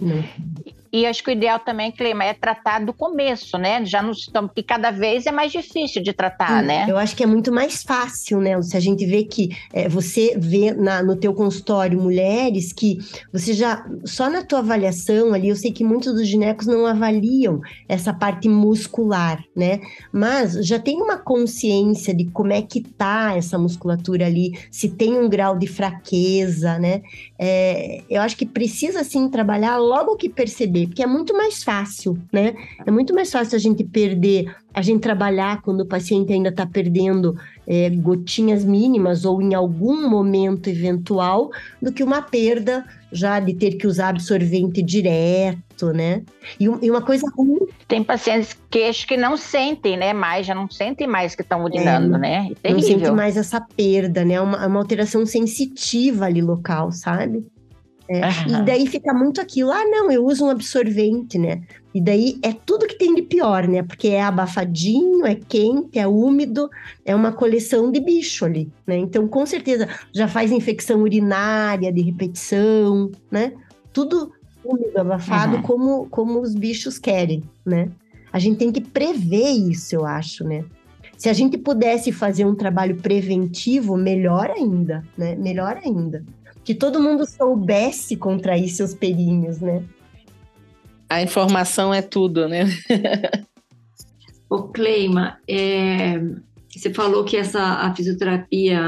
Não. E acho que o ideal também, Clima, é tratar do começo, né? Já não estamos, porque cada vez é mais difícil de tratar, Sim, né? Eu acho que é muito mais fácil, né? Se a gente vê que é, você vê na, no teu consultório mulheres que você já, só na tua avaliação ali, eu sei que muitos dos ginecos não avaliam essa parte muscular, né? Mas já tem uma consciência de como é que tá essa musculatura ali, se tem um grau de fraqueza, né? É, eu acho que precisa sim trabalhar logo que perceber porque é muito mais fácil, né? É muito mais fácil a gente perder, a gente trabalhar quando o paciente ainda está perdendo é, gotinhas mínimas ou em algum momento eventual, do que uma perda já de ter que usar absorvente direto, né? E, e uma coisa ruim. Tem pacientes que que não sentem, né? Mais, já não sentem mais que estão urinando, é, né? É não sentem mais essa perda, né? Uma, uma alteração sensitiva ali local, sabe? É, uhum. E daí fica muito aquilo, ah, não, eu uso um absorvente, né? E daí é tudo que tem de pior, né? Porque é abafadinho, é quente, é úmido, é uma coleção de bicho ali, né? Então, com certeza, já faz infecção urinária de repetição, né? Tudo úmido, abafado, uhum. como, como os bichos querem, né? A gente tem que prever isso, eu acho, né? Se a gente pudesse fazer um trabalho preventivo, melhor ainda, né? Melhor ainda que todo mundo soubesse contrair seus perínhos, né? A informação é tudo, né? O Cleima, é, você falou que essa a fisioterapia,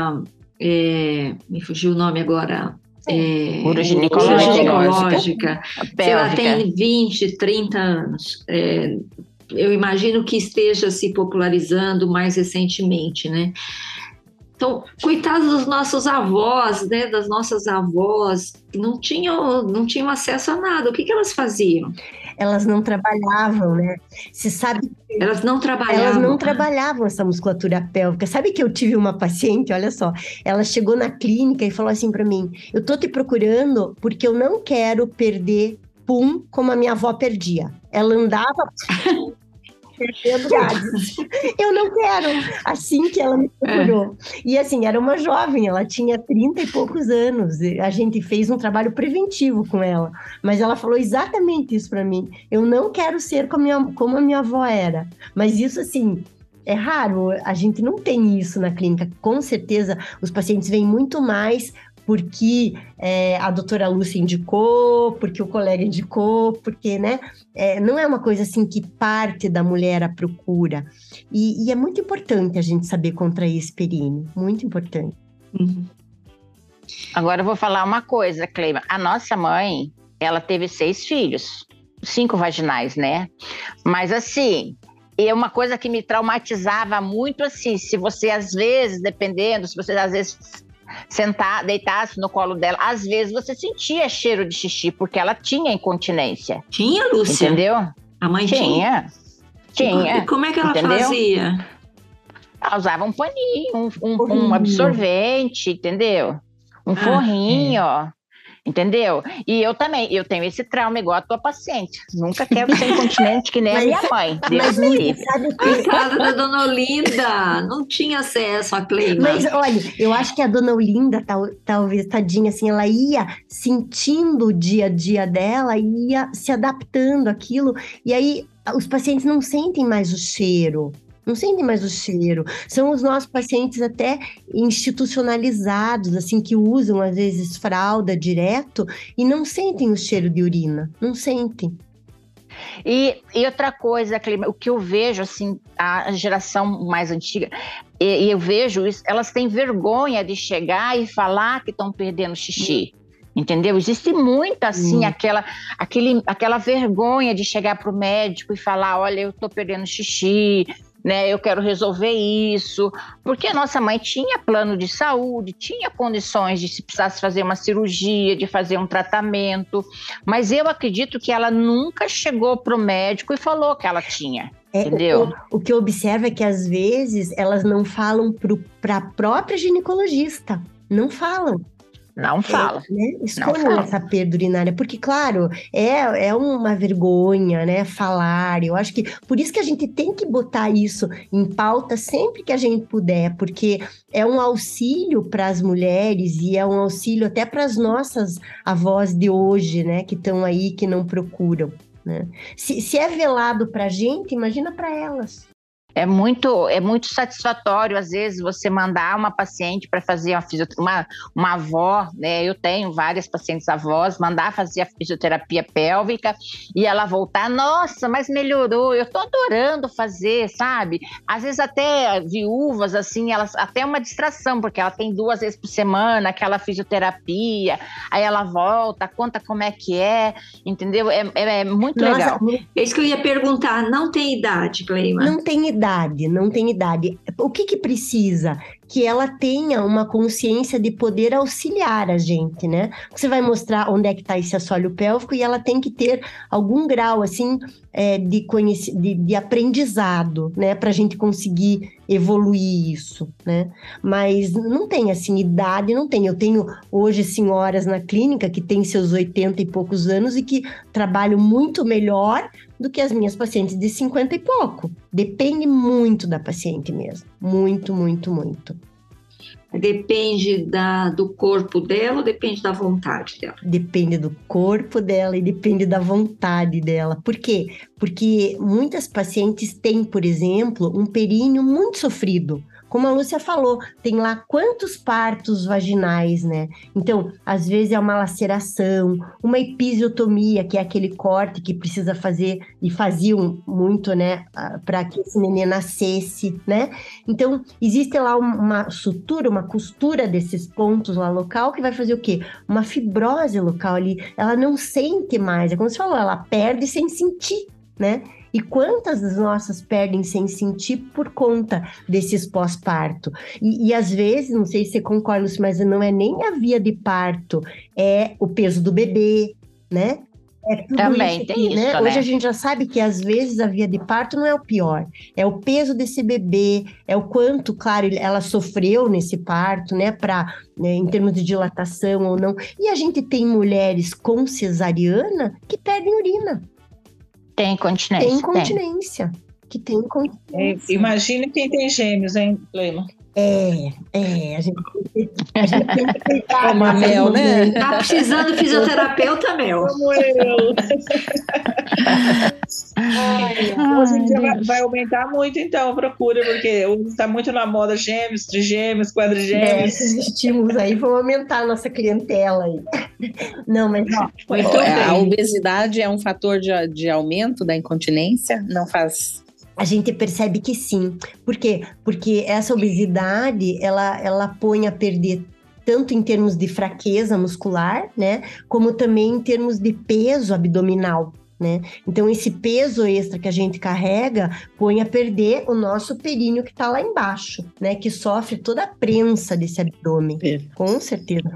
é, me fugiu o nome agora, é, uroginecológica, se ela tem 20, 30 anos, é, eu imagino que esteja se popularizando mais recentemente, né? Então, coitados dos nossos avós, né, das nossas avós, não tinham, não tinham acesso a nada. O que, que elas faziam? Elas não trabalhavam, né? Você sabe. Elas não trabalhavam. Elas não trabalhavam essa musculatura pélvica. Sabe que eu tive uma paciente, olha só, ela chegou na clínica e falou assim para mim: "Eu tô te procurando porque eu não quero perder pum como a minha avó perdia. Ela andava Eu não quero. Assim que ela me procurou. É. E assim, era uma jovem, ela tinha 30 e poucos anos. A gente fez um trabalho preventivo com ela. Mas ela falou exatamente isso para mim. Eu não quero ser como a, minha, como a minha avó era. Mas isso, assim, é raro, a gente não tem isso na clínica. Com certeza, os pacientes vêm muito mais porque é, a doutora Lúcia indicou, porque o colega indicou, porque, né? É, não é uma coisa assim que parte da mulher à procura. E, e é muito importante a gente saber contrair esse períneo, muito importante. Uhum. Agora eu vou falar uma coisa, Cleima. A nossa mãe, ela teve seis filhos, cinco vaginais, né? Mas assim, e uma coisa que me traumatizava muito assim, se você às vezes, dependendo, se você às vezes sentar, deitasse no colo dela, às vezes você sentia cheiro de xixi, porque ela tinha incontinência. Tinha, Lúcia? Entendeu? A mãe tinha? Tinha. tinha. E como é que ela entendeu? fazia? Ela usava um paninho, um, um, um absorvente, entendeu? Um ah, forrinho, é. Entendeu? E eu também, eu tenho esse trauma igual a tua paciente. Nunca quero ser incontinente que nem mas, a minha mãe. Deus mas, me Sabe que... casa da dona Olinda não tinha acesso a clima. Mas olha, eu acho que a dona Olinda, tal, talvez, tadinha, assim, ela ia sentindo o dia a dia dela, ia se adaptando àquilo, e aí os pacientes não sentem mais o cheiro não sentem mais o cheiro. São os nossos pacientes até institucionalizados, assim, que usam às vezes fralda direto e não sentem o cheiro de urina, não sentem. E, e outra coisa, o que eu vejo, assim, a geração mais antiga, e, e eu vejo isso, elas têm vergonha de chegar e falar que estão perdendo xixi. Entendeu? Existe muito assim, hum. aquela, aquele, aquela vergonha de chegar para o médico e falar: olha, eu estou perdendo xixi, né? Eu quero resolver isso, porque a nossa mãe tinha plano de saúde, tinha condições de se precisasse fazer uma cirurgia, de fazer um tratamento, mas eu acredito que ela nunca chegou para o médico e falou que ela tinha. É, entendeu? O, o, que eu observo é que às vezes elas não falam para a própria ginecologista, não falam. Não fala. É, né? Essa perda urinária, porque, claro, é, é uma vergonha, né? Falar. Eu acho que por isso que a gente tem que botar isso em pauta sempre que a gente puder, porque é um auxílio para as mulheres e é um auxílio até para as nossas avós de hoje, né? Que estão aí, que não procuram. Né? Se, se é velado para a gente, imagina para elas é muito, é muito satisfatório, às vezes, você mandar uma paciente para fazer uma, uma, uma avó, né? Eu tenho várias pacientes avós, mandar fazer a fisioterapia pélvica e ela voltar, nossa, mas melhorou, eu tô adorando fazer, sabe? Às vezes até viúvas, assim, elas até uma distração, porque ela tem duas vezes por semana aquela fisioterapia, aí ela volta, conta como é que é, entendeu? É, é, é muito nossa, legal. É isso que eu ia perguntar, não tem idade, Cleima? Não tem idade idade, não tem idade. O que que precisa? Que ela tenha uma consciência de poder auxiliar a gente, né? Você vai mostrar onde é que está esse assoalho pélvico e ela tem que ter algum grau, assim, é, de, de, de aprendizado, né? Para a gente conseguir evoluir isso, né? Mas não tem, assim, idade, não tem. Eu tenho hoje senhoras na clínica que têm seus 80 e poucos anos e que trabalham muito melhor do que as minhas pacientes de 50 e pouco. Depende muito da paciente mesmo. Muito, muito, muito. Depende da, do corpo dela ou depende da vontade dela? Depende do corpo dela e depende da vontade dela. Por quê? Porque muitas pacientes têm, por exemplo, um períneo muito sofrido como a Lúcia falou, tem lá quantos partos vaginais, né? Então, às vezes é uma laceração, uma episiotomia, que é aquele corte que precisa fazer, e faziam muito, né, para que esse neném nascesse, né? Então, existe lá uma sutura, uma costura desses pontos lá local, que vai fazer o quê? Uma fibrose local ali, ela não sente mais, é como você falou, ela perde sem sentir, né? E quantas das nossas perdem sem sentir por conta desses pós-parto? E, e, às vezes, não sei se você concorda, mas não é nem a via de parto, é o peso do bebê, né? É Também tem aqui, isso, né? Hoje a gente já sabe que às vezes a via de parto não é o pior, é o peso desse bebê, é o quanto, claro, ela sofreu nesse parto, né, para né, em termos de dilatação ou não. E a gente tem mulheres com cesariana que perdem urina. Tem continência. Tem continência. Tem. Que tem continência. É, imagine quem tem gêmeos, hein, Leila? É, é, a gente, a gente tem que cuidar. Como a Mel, né? Tá precisando de fisioterapeuta, Mel. Como eu. hoje em dia vai, vai, aumentar muito, então, a procura, porque está muito na moda gêmeos, trigêmeos, quadrigêmeos. É, esses estímulos aí vão aumentar a nossa clientela aí. Não, mas ó, então, a obesidade é um fator de, de aumento da incontinência? Não faz a gente percebe que sim. Por quê? Porque essa obesidade, ela, ela põe a perder tanto em termos de fraqueza muscular, né, como também em termos de peso abdominal, né? Então esse peso extra que a gente carrega põe a perder o nosso períneo que está lá embaixo, né, que sofre toda a prensa desse abdômen. É. Com certeza.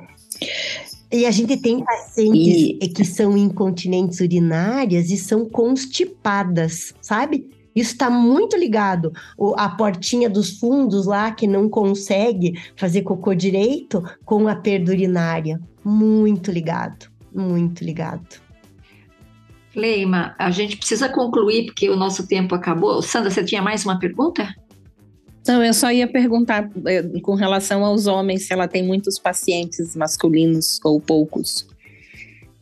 E a gente tem pacientes e... que são incontinentes urinárias e são constipadas, sabe? Isso está muito ligado. O, a portinha dos fundos lá, que não consegue fazer cocô direito, com a perda urinária. Muito ligado, muito ligado. Leima, a gente precisa concluir porque o nosso tempo acabou. Sandra, você tinha mais uma pergunta? Não, eu só ia perguntar eh, com relação aos homens se ela tem muitos pacientes masculinos ou poucos.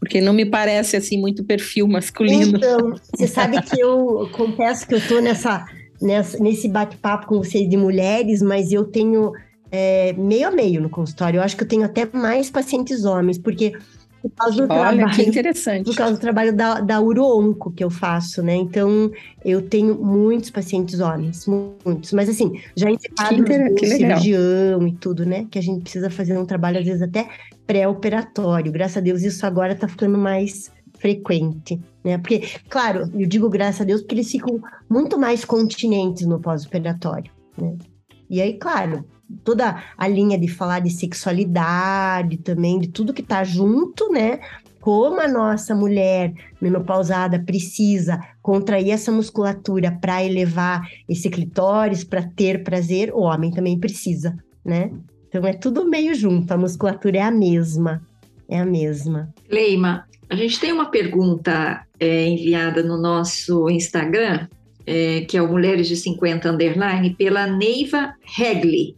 Porque não me parece assim muito perfil masculino. Então, você sabe que eu confesso que eu tô nessa, nessa nesse bate-papo com vocês de mulheres, mas eu tenho é, meio a meio no consultório. Eu acho que eu tenho até mais pacientes homens, porque por causa do Olha, trabalho, que interessante. Por causa do trabalho da, da Uroonco que eu faço, né? Então, eu tenho muitos pacientes homens, muitos. Mas assim, já indicado com cirurgião e tudo, né? Que a gente precisa fazer um trabalho, às vezes, até pré-operatório. Graças a Deus, isso agora está ficando mais frequente, né? Porque, claro, eu digo graças a Deus porque eles ficam muito mais continentes no pós-operatório, né? E aí, claro, toda a linha de falar de sexualidade também, de tudo que tá junto, né? Como a nossa mulher menopausada precisa contrair essa musculatura para elevar esse clitóris, para ter prazer, o homem também precisa, né? Então é tudo meio junto, a musculatura é a mesma, é a mesma. Leima, a gente tem uma pergunta é, enviada no nosso Instagram, é, que é o Mulheres de 50 Underline, pela Neiva Regli.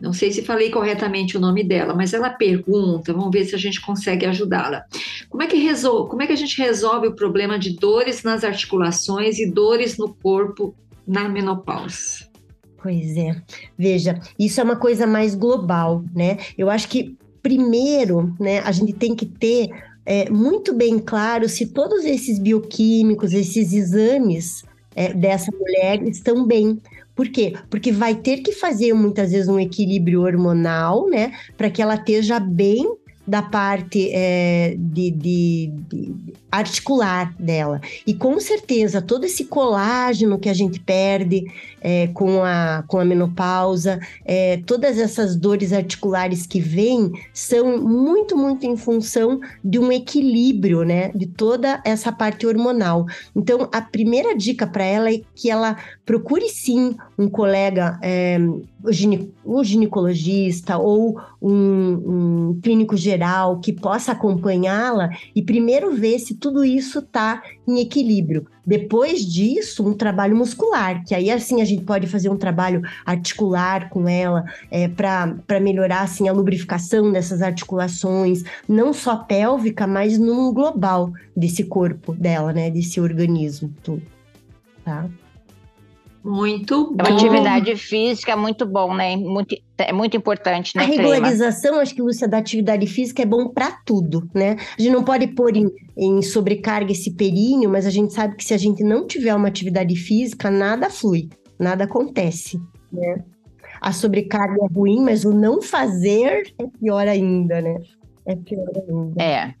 Não sei se falei corretamente o nome dela, mas ela pergunta, vamos ver se a gente consegue ajudá-la. Como é que resolve, como é que a gente resolve o problema de dores nas articulações e dores no corpo na menopausa? Pois é. Veja, isso é uma coisa mais global, né? Eu acho que primeiro, né, a gente tem que ter é, muito bem claro se todos esses bioquímicos, esses exames é, dessa mulher estão bem. Por quê? Porque vai ter que fazer muitas vezes um equilíbrio hormonal, né, para que ela esteja bem da parte é, de, de, de, articular dela. E com certeza, todo esse colágeno que a gente perde é, com, a, com a menopausa, é, todas essas dores articulares que vêm, são muito, muito em função de um equilíbrio, né? De toda essa parte hormonal. Então, a primeira dica para ela é que ela procure sim um colega é, o ginecologista ou um, um, clínico geral que possa acompanhá-la e primeiro ver se tudo isso está em equilíbrio. Depois disso, um trabalho muscular, que aí assim a gente pode fazer um trabalho articular com ela é, para melhorar assim a lubrificação dessas articulações, não só pélvica, mas no global desse corpo dela, né, desse organismo tudo. Tá? Muito bom. É uma atividade física muito bom, né? Muito, é muito importante, né? A regularização, acho que, Lúcia, da atividade física é bom para tudo, né? A gente não pode pôr em, em sobrecarga esse períneo, mas a gente sabe que se a gente não tiver uma atividade física, nada flui, nada acontece, né? A sobrecarga é ruim, mas o não fazer é pior ainda, né? É pior ainda. É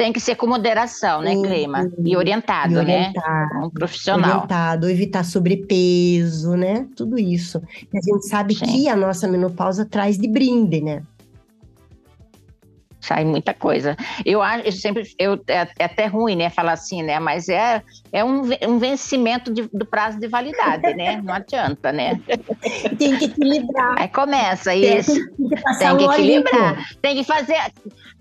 tem que ser com moderação, né, Clima? E orientado, e orientado né? Um profissional. Orientado, evitar sobrepeso, né? Tudo isso. E a gente sabe Sim. que a nossa menopausa traz de brinde, né? sai muita coisa. Eu acho, eu sempre, eu, é, é, até ruim, né, falar assim, né, mas é, é um, um vencimento de, do prazo de validade, né, não adianta, né. Tem que equilibrar. Aí começa isso. Tem que, tem que equilibrar. Tem que fazer,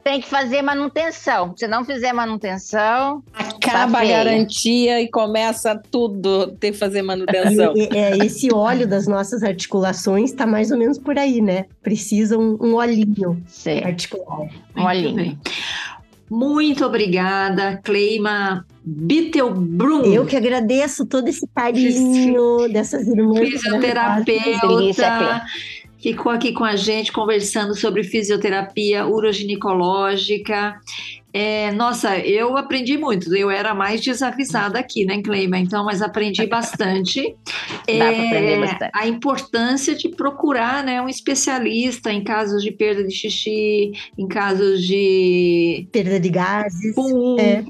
tem que fazer manutenção. Se não fizer manutenção. Acaba tá a garantia e começa tudo ter que fazer manutenção. É, é, esse óleo das nossas articulações está mais ou menos por aí, né? Precisa um, um olhinho Sim. articular. Um olhinho. Muito obrigada, Cleima Bittelbrun. Eu que agradeço todo esse carinho dessas irmãs. Fisioterapeuta ficou aqui com a gente conversando sobre fisioterapia uroginecológica. É, nossa, eu aprendi muito. Eu era mais desavisada aqui, né, Cleima? Então, mas aprendi bastante. É, bastante. A importância de procurar né, um especialista em casos de perda de xixi, em casos de. Perda de gases. Pum, é.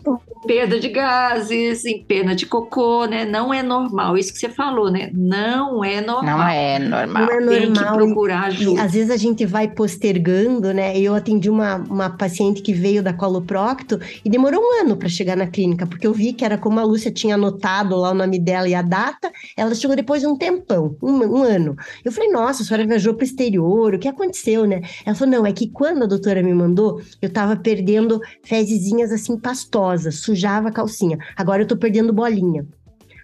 Perda de gases, em perda de cocô, né? Não é normal. Isso que você falou, né? Não é normal. Não é normal. Não é normal. Tem que procurar ajuda. E, às vezes a gente vai postergando, né? Eu atendi uma, uma paciente que veio da colo procto e demorou um ano para chegar na clínica, porque eu vi que era como a Lúcia tinha anotado lá o nome dela e a data, ela chegou depois de um tempão, um, um ano. Eu falei, nossa, a senhora viajou para o exterior, o que aconteceu, né? Ela falou, não, é que quando a doutora me mandou, eu tava perdendo fezezinhas assim pastosas, sujava a calcinha. Agora eu tô perdendo bolinha.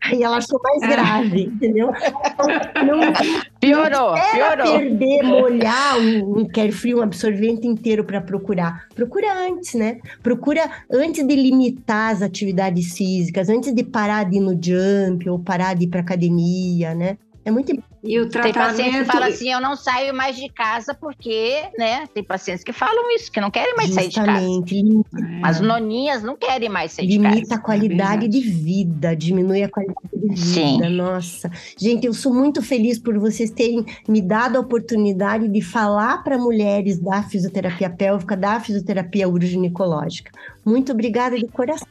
Aí ela achou mais ah. grave, entendeu? Não, piorou, não piorou. perder, molhar um, um carefree, um absorvente inteiro para procurar. Procura antes, né? Procura antes de limitar as atividades físicas, antes de parar de ir no jump ou parar de ir para academia, né? É muito E o tratamento... Tem pacientes que falam assim, eu não saio mais de casa porque, né? Tem pacientes que falam isso, que não querem mais Justamente. sair de casa. É. As noninhas não querem mais sair Limita de casa. Limita a qualidade é de vida, diminui a qualidade de vida. Sim. Nossa. Gente, eu sou muito feliz por vocês terem me dado a oportunidade de falar para mulheres da fisioterapia pélvica, da fisioterapia uroginecológica. Muito obrigada de coração.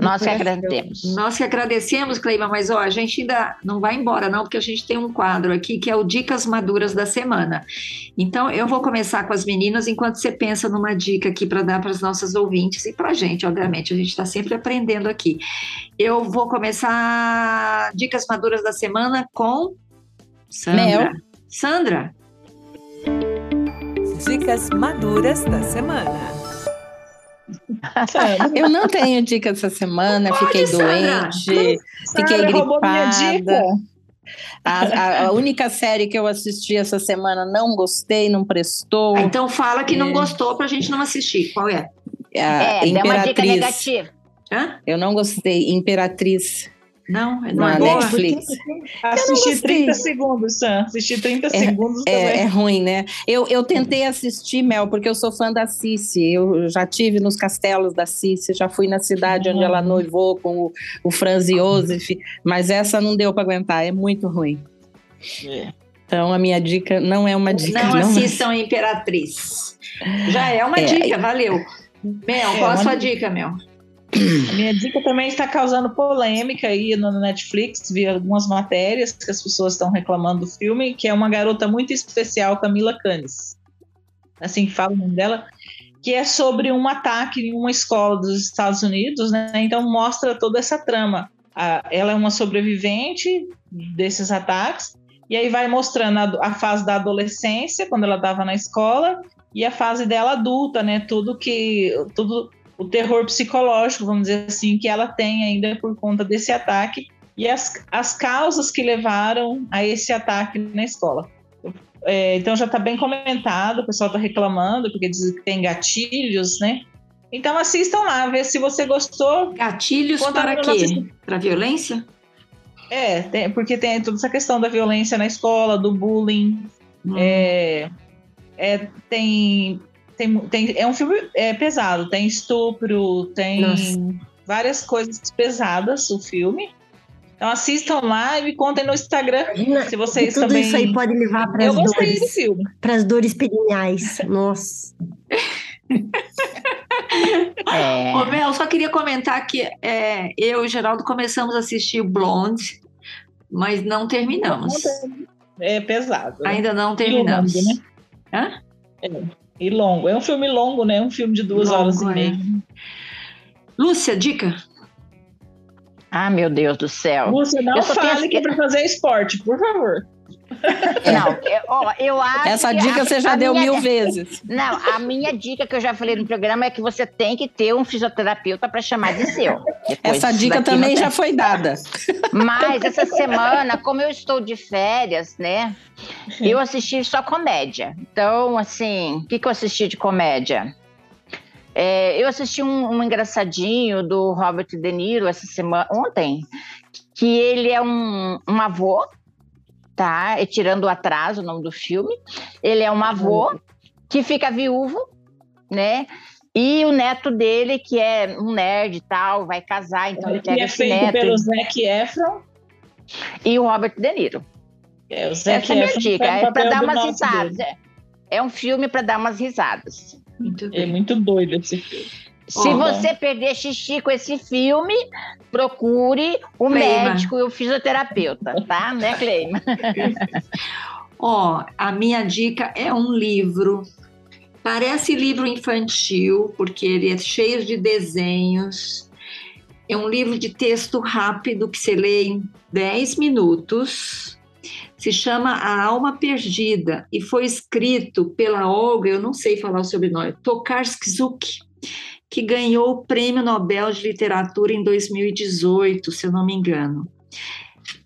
Nós que agradecemos. Nós que agradecemos, Cleiva, mas ó, a gente ainda não vai embora, não, porque a gente tem um quadro aqui que é o Dicas Maduras da Semana. Então, eu vou começar com as meninas enquanto você pensa numa dica aqui para dar para as nossas ouvintes e para a gente, obviamente, a gente está sempre aprendendo aqui. Eu vou começar Dicas Maduras da Semana com Sandra. Mel. Sandra. Dicas maduras da semana. Eu não tenho dica essa semana, Pode, fiquei doente, fiquei roubou minha dica. gripada. A, a- a única série que eu assisti essa semana não gostei, não prestou. Ah, então fala que não É. gostou pra gente não assistir. Qual é? A É, deu uma dica Imperatriz. negativa. Hã? Eu não gostei. Imperatriz Não, não na é? Netflix. Assisti gostei. 30 segundos, Sam. Assisti 30 segundos também. É, é ruim, né? Eu, eu tentei assistir, Mel, porque eu sou fã da Cici. Eu já tive nos castelos da Cici, já fui na cidade onde ela noivou com o, o Franz Josef, mas essa não deu para aguentar, é muito ruim. É. Então a minha dica não é uma dica. Não não assistam Imperatriz. Já é uma É. dica, valeu. Mel, É, qual a sua dica, Mel? A minha dica também está causando polêmica aí no Netflix, vi algumas matérias que as pessoas estão reclamando do filme, que é uma garota muito especial, Camila Canes. Assim fala o nome dela, que é sobre um ataque em uma escola dos Estados Unidos, né? Então mostra toda essa trama. Ela é uma sobrevivente desses ataques, e aí vai mostrando a, a fase da adolescência, quando ela estava na escola, e a fase dela adulta, né? Tudo que. Tudo, o terror psicológico, vamos dizer assim, que ela tem ainda por conta desse ataque e as, as causas que levaram a esse ataque na escola. É, então já está bem comentado, o pessoal está reclamando, porque diz que tem gatilhos, né? Então assistam lá, vê se você gostou. Gatilhos para quê? Para violência? É, tem- porque tem toda essa questão da violência na escola, do bullying, Hum. é, é, tem, tem, tem- é um filme é, pesado, tem estupro, tem Nossa. várias coisas pesadas o filme. Então assistam lá e me contem no Instagram Imagina se vocês tudo também. isso aí pode levar para Eu as gostei do dores, filme. para as dores perineais. Nossa. É. Ô, Mel, só queria comentar que é, eu e o Geraldo começamos a assistir Blonde, mas não terminamos. É pesado. né? Ainda não terminamos. longo, né? Hã? É, e longo. É um filme longo, né? Um filme de duas Longo, horas e é. meia. Lúcia, dica? Ah, meu Deus do céu. Lúcia, não Eu tenho fale esse- que é pra fazer esporte, por favor. Não, eu, ó, eu acho Essa dica a- você já deu minha- mil vezes. Não, a minha dica que eu já falei no programa é que você tem que ter um fisioterapeuta para chamar de seu. Depois Essa dica também já foi dada. Mas essa semana, como eu estou de férias, né? Eu assisti só comédia. Então, assim, o que, que eu assisti de comédia? É, eu assisti um, um engraçadinho do Robert De Niro essa semana, ontem, que ele é um, um avô, tá? E tirando o atraso, o nome do filme. Ele é um avô que fica viúvo, né? E o neto dele, que é um nerd e tal, vai casar, então ele que pega é esse feito neto. pelo Zac Efron. E o Robert De Niro. É, o Zac Essa é a minha dica. É para dar umas risadas. dele. É. É um filme para dar umas risadas. Muito É bem. muito doido esse filme. Se você perder xixi com esse filme, procure o Cleima. médico e o fisioterapeuta, tá? Né, Cleima? Ó, a minha dica é um livro. Parece livro infantil, porque ele é cheio de desenhos. É um livro de texto rápido que você lê em 10 minutos. Se chama A Alma Perdida e foi escrito pela Olga, eu não sei falar o sobrenome, Tokarczuk, que ganhou o Prêmio Nobel de Literatura em 2018, se eu não me engano.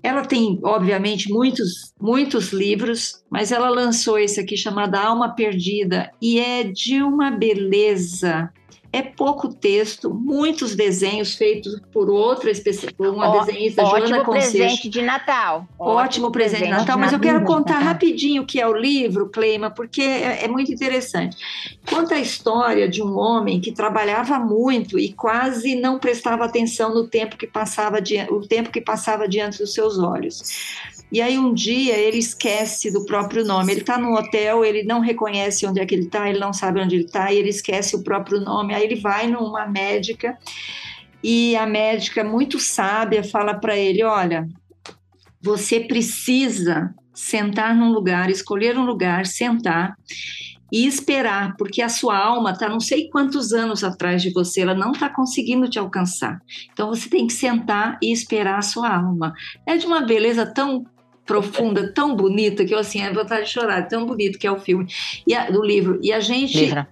Ela tem, obviamente, muitos, muitos livros, mas ela lançou esse aqui chamado Alma Perdida e é de uma beleza. É pouco texto, muitos desenhos feitos por outra por uma Ó, desenhista, Joana Ótimo Conceito. presente de Natal. Ótimo presente de Natal, mas eu quero contar Natal. rapidinho o que é o livro, Cleima, porque é, é muito interessante. Conta a história de um homem que trabalhava muito e quase não prestava atenção no tempo que passava o tempo que passava diante dos seus olhos. E aí um dia ele esquece do próprio nome. Ele está num hotel, ele não reconhece onde é que ele está, ele não sabe onde ele está e ele esquece o próprio nome. Aí ele vai numa médica e a médica muito sábia fala para ele, olha, você precisa sentar num lugar, escolher um lugar, sentar e esperar, porque a sua alma está não sei quantos anos atrás de você, ela não está conseguindo te alcançar. Então você tem que sentar e esperar a sua alma. É de uma beleza tão profunda, tão bonita, que eu assim, é vontade de chorar, tão bonito que é o filme, e a, do livro. E a gente. Livra.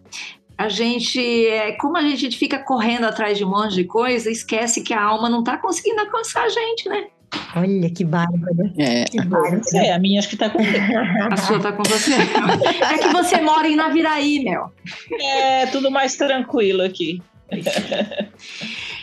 A gente, é, como a gente fica correndo atrás de um monte de coisa, esquece que a alma não está conseguindo alcançar a gente, né? Olha que bárbara. É. Que bárbara. É, a minha acho que tá com A sua tá com você. É que você mora em Naviraí, Mel. É tudo mais tranquilo aqui.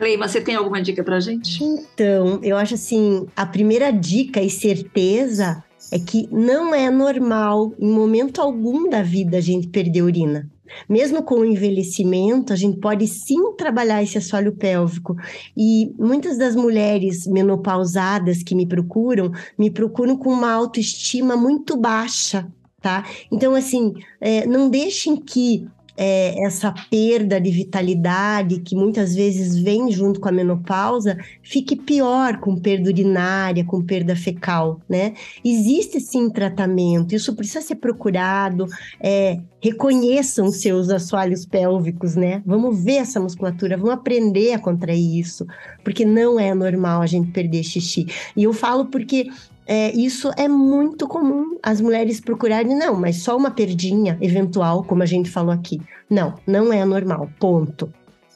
Cleima, você tem alguma dica pra gente? Então, eu acho assim, a primeira dica e certeza é que não é normal, em momento algum da vida, a gente perder urina. Mesmo com o envelhecimento, a gente pode sim trabalhar esse assoalho pélvico. E muitas das mulheres menopausadas que me procuram, me procuram com uma autoestima muito baixa, tá? Então, assim, é, não deixem que é, essa perda de vitalidade que muitas vezes vem junto com a menopausa fique pior com perda urinária, com perda fecal, né? Existe sim tratamento, isso precisa ser procurado, é, reconheçam seus assoalhos pélvicos, né? Vamos ver essa musculatura, vamos aprender a contrair isso, porque não é normal a gente perder xixi. E eu falo porque é, isso é muito comum as mulheres procurarem, não, mas só uma perdinha eventual, como a gente falou aqui. Não, não é normal. Ponto.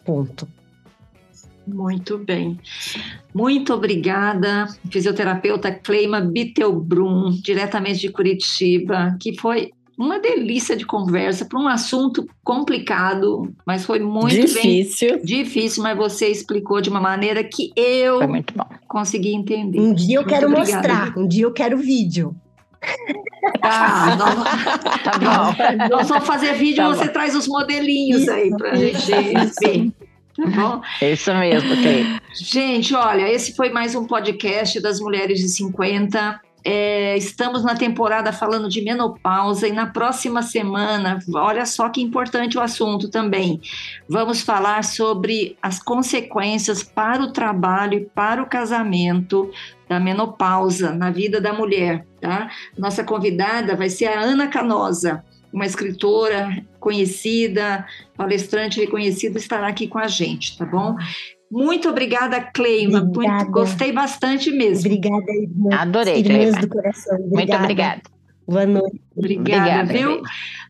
Ponto. Muito bem. Muito obrigada, fisioterapeuta Cleima Bittelbrum, diretamente de Curitiba, que foi uma delícia de conversa para um assunto complicado, mas foi muito Difícil. bem difícil, mas você explicou de uma maneira que eu bom. consegui entender. Um dia eu Muito quero obrigada. mostrar, um dia eu quero vídeo. Tá, nós, Tá bom. nós vamos fazer vídeo, Tá você traz os modelinhos aí para a gente ver. Tá bom? É Isso mesmo, Cleide. Gente, olha, esse foi mais um podcast das Mulheres de 50. É, estamos na temporada falando de menopausa e na próxima semana, olha só que importante o assunto também. Vamos falar sobre as consequências para o trabalho e para o casamento da menopausa na vida da mulher, tá? Nossa convidada vai ser a Ana Canosa, uma escritora conhecida, palestrante reconhecida, estará aqui com a gente, tá bom? Muito obrigada, Cleima. Muito, Obrigada. gostei bastante mesmo. Obrigada, irmãs. Adorei, Irmãs do coração. Muito Obrigada. obrigada. Boa noite. Obrigada, Obrigada, viu?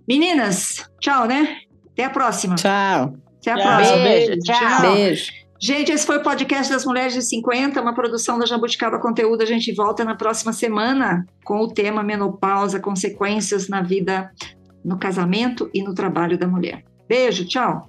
Meninas, tchau, né? Até a próxima. Tchau. Até a Tchau. próxima. Beijo, tchau. Beijo. Gente, esse foi o podcast das Mulheres de 50, uma produção da Jabuticaba Conteúdo. A gente volta na próxima semana com o tema menopausa, consequências na vida, no casamento e no trabalho da mulher. Beijo, tchau.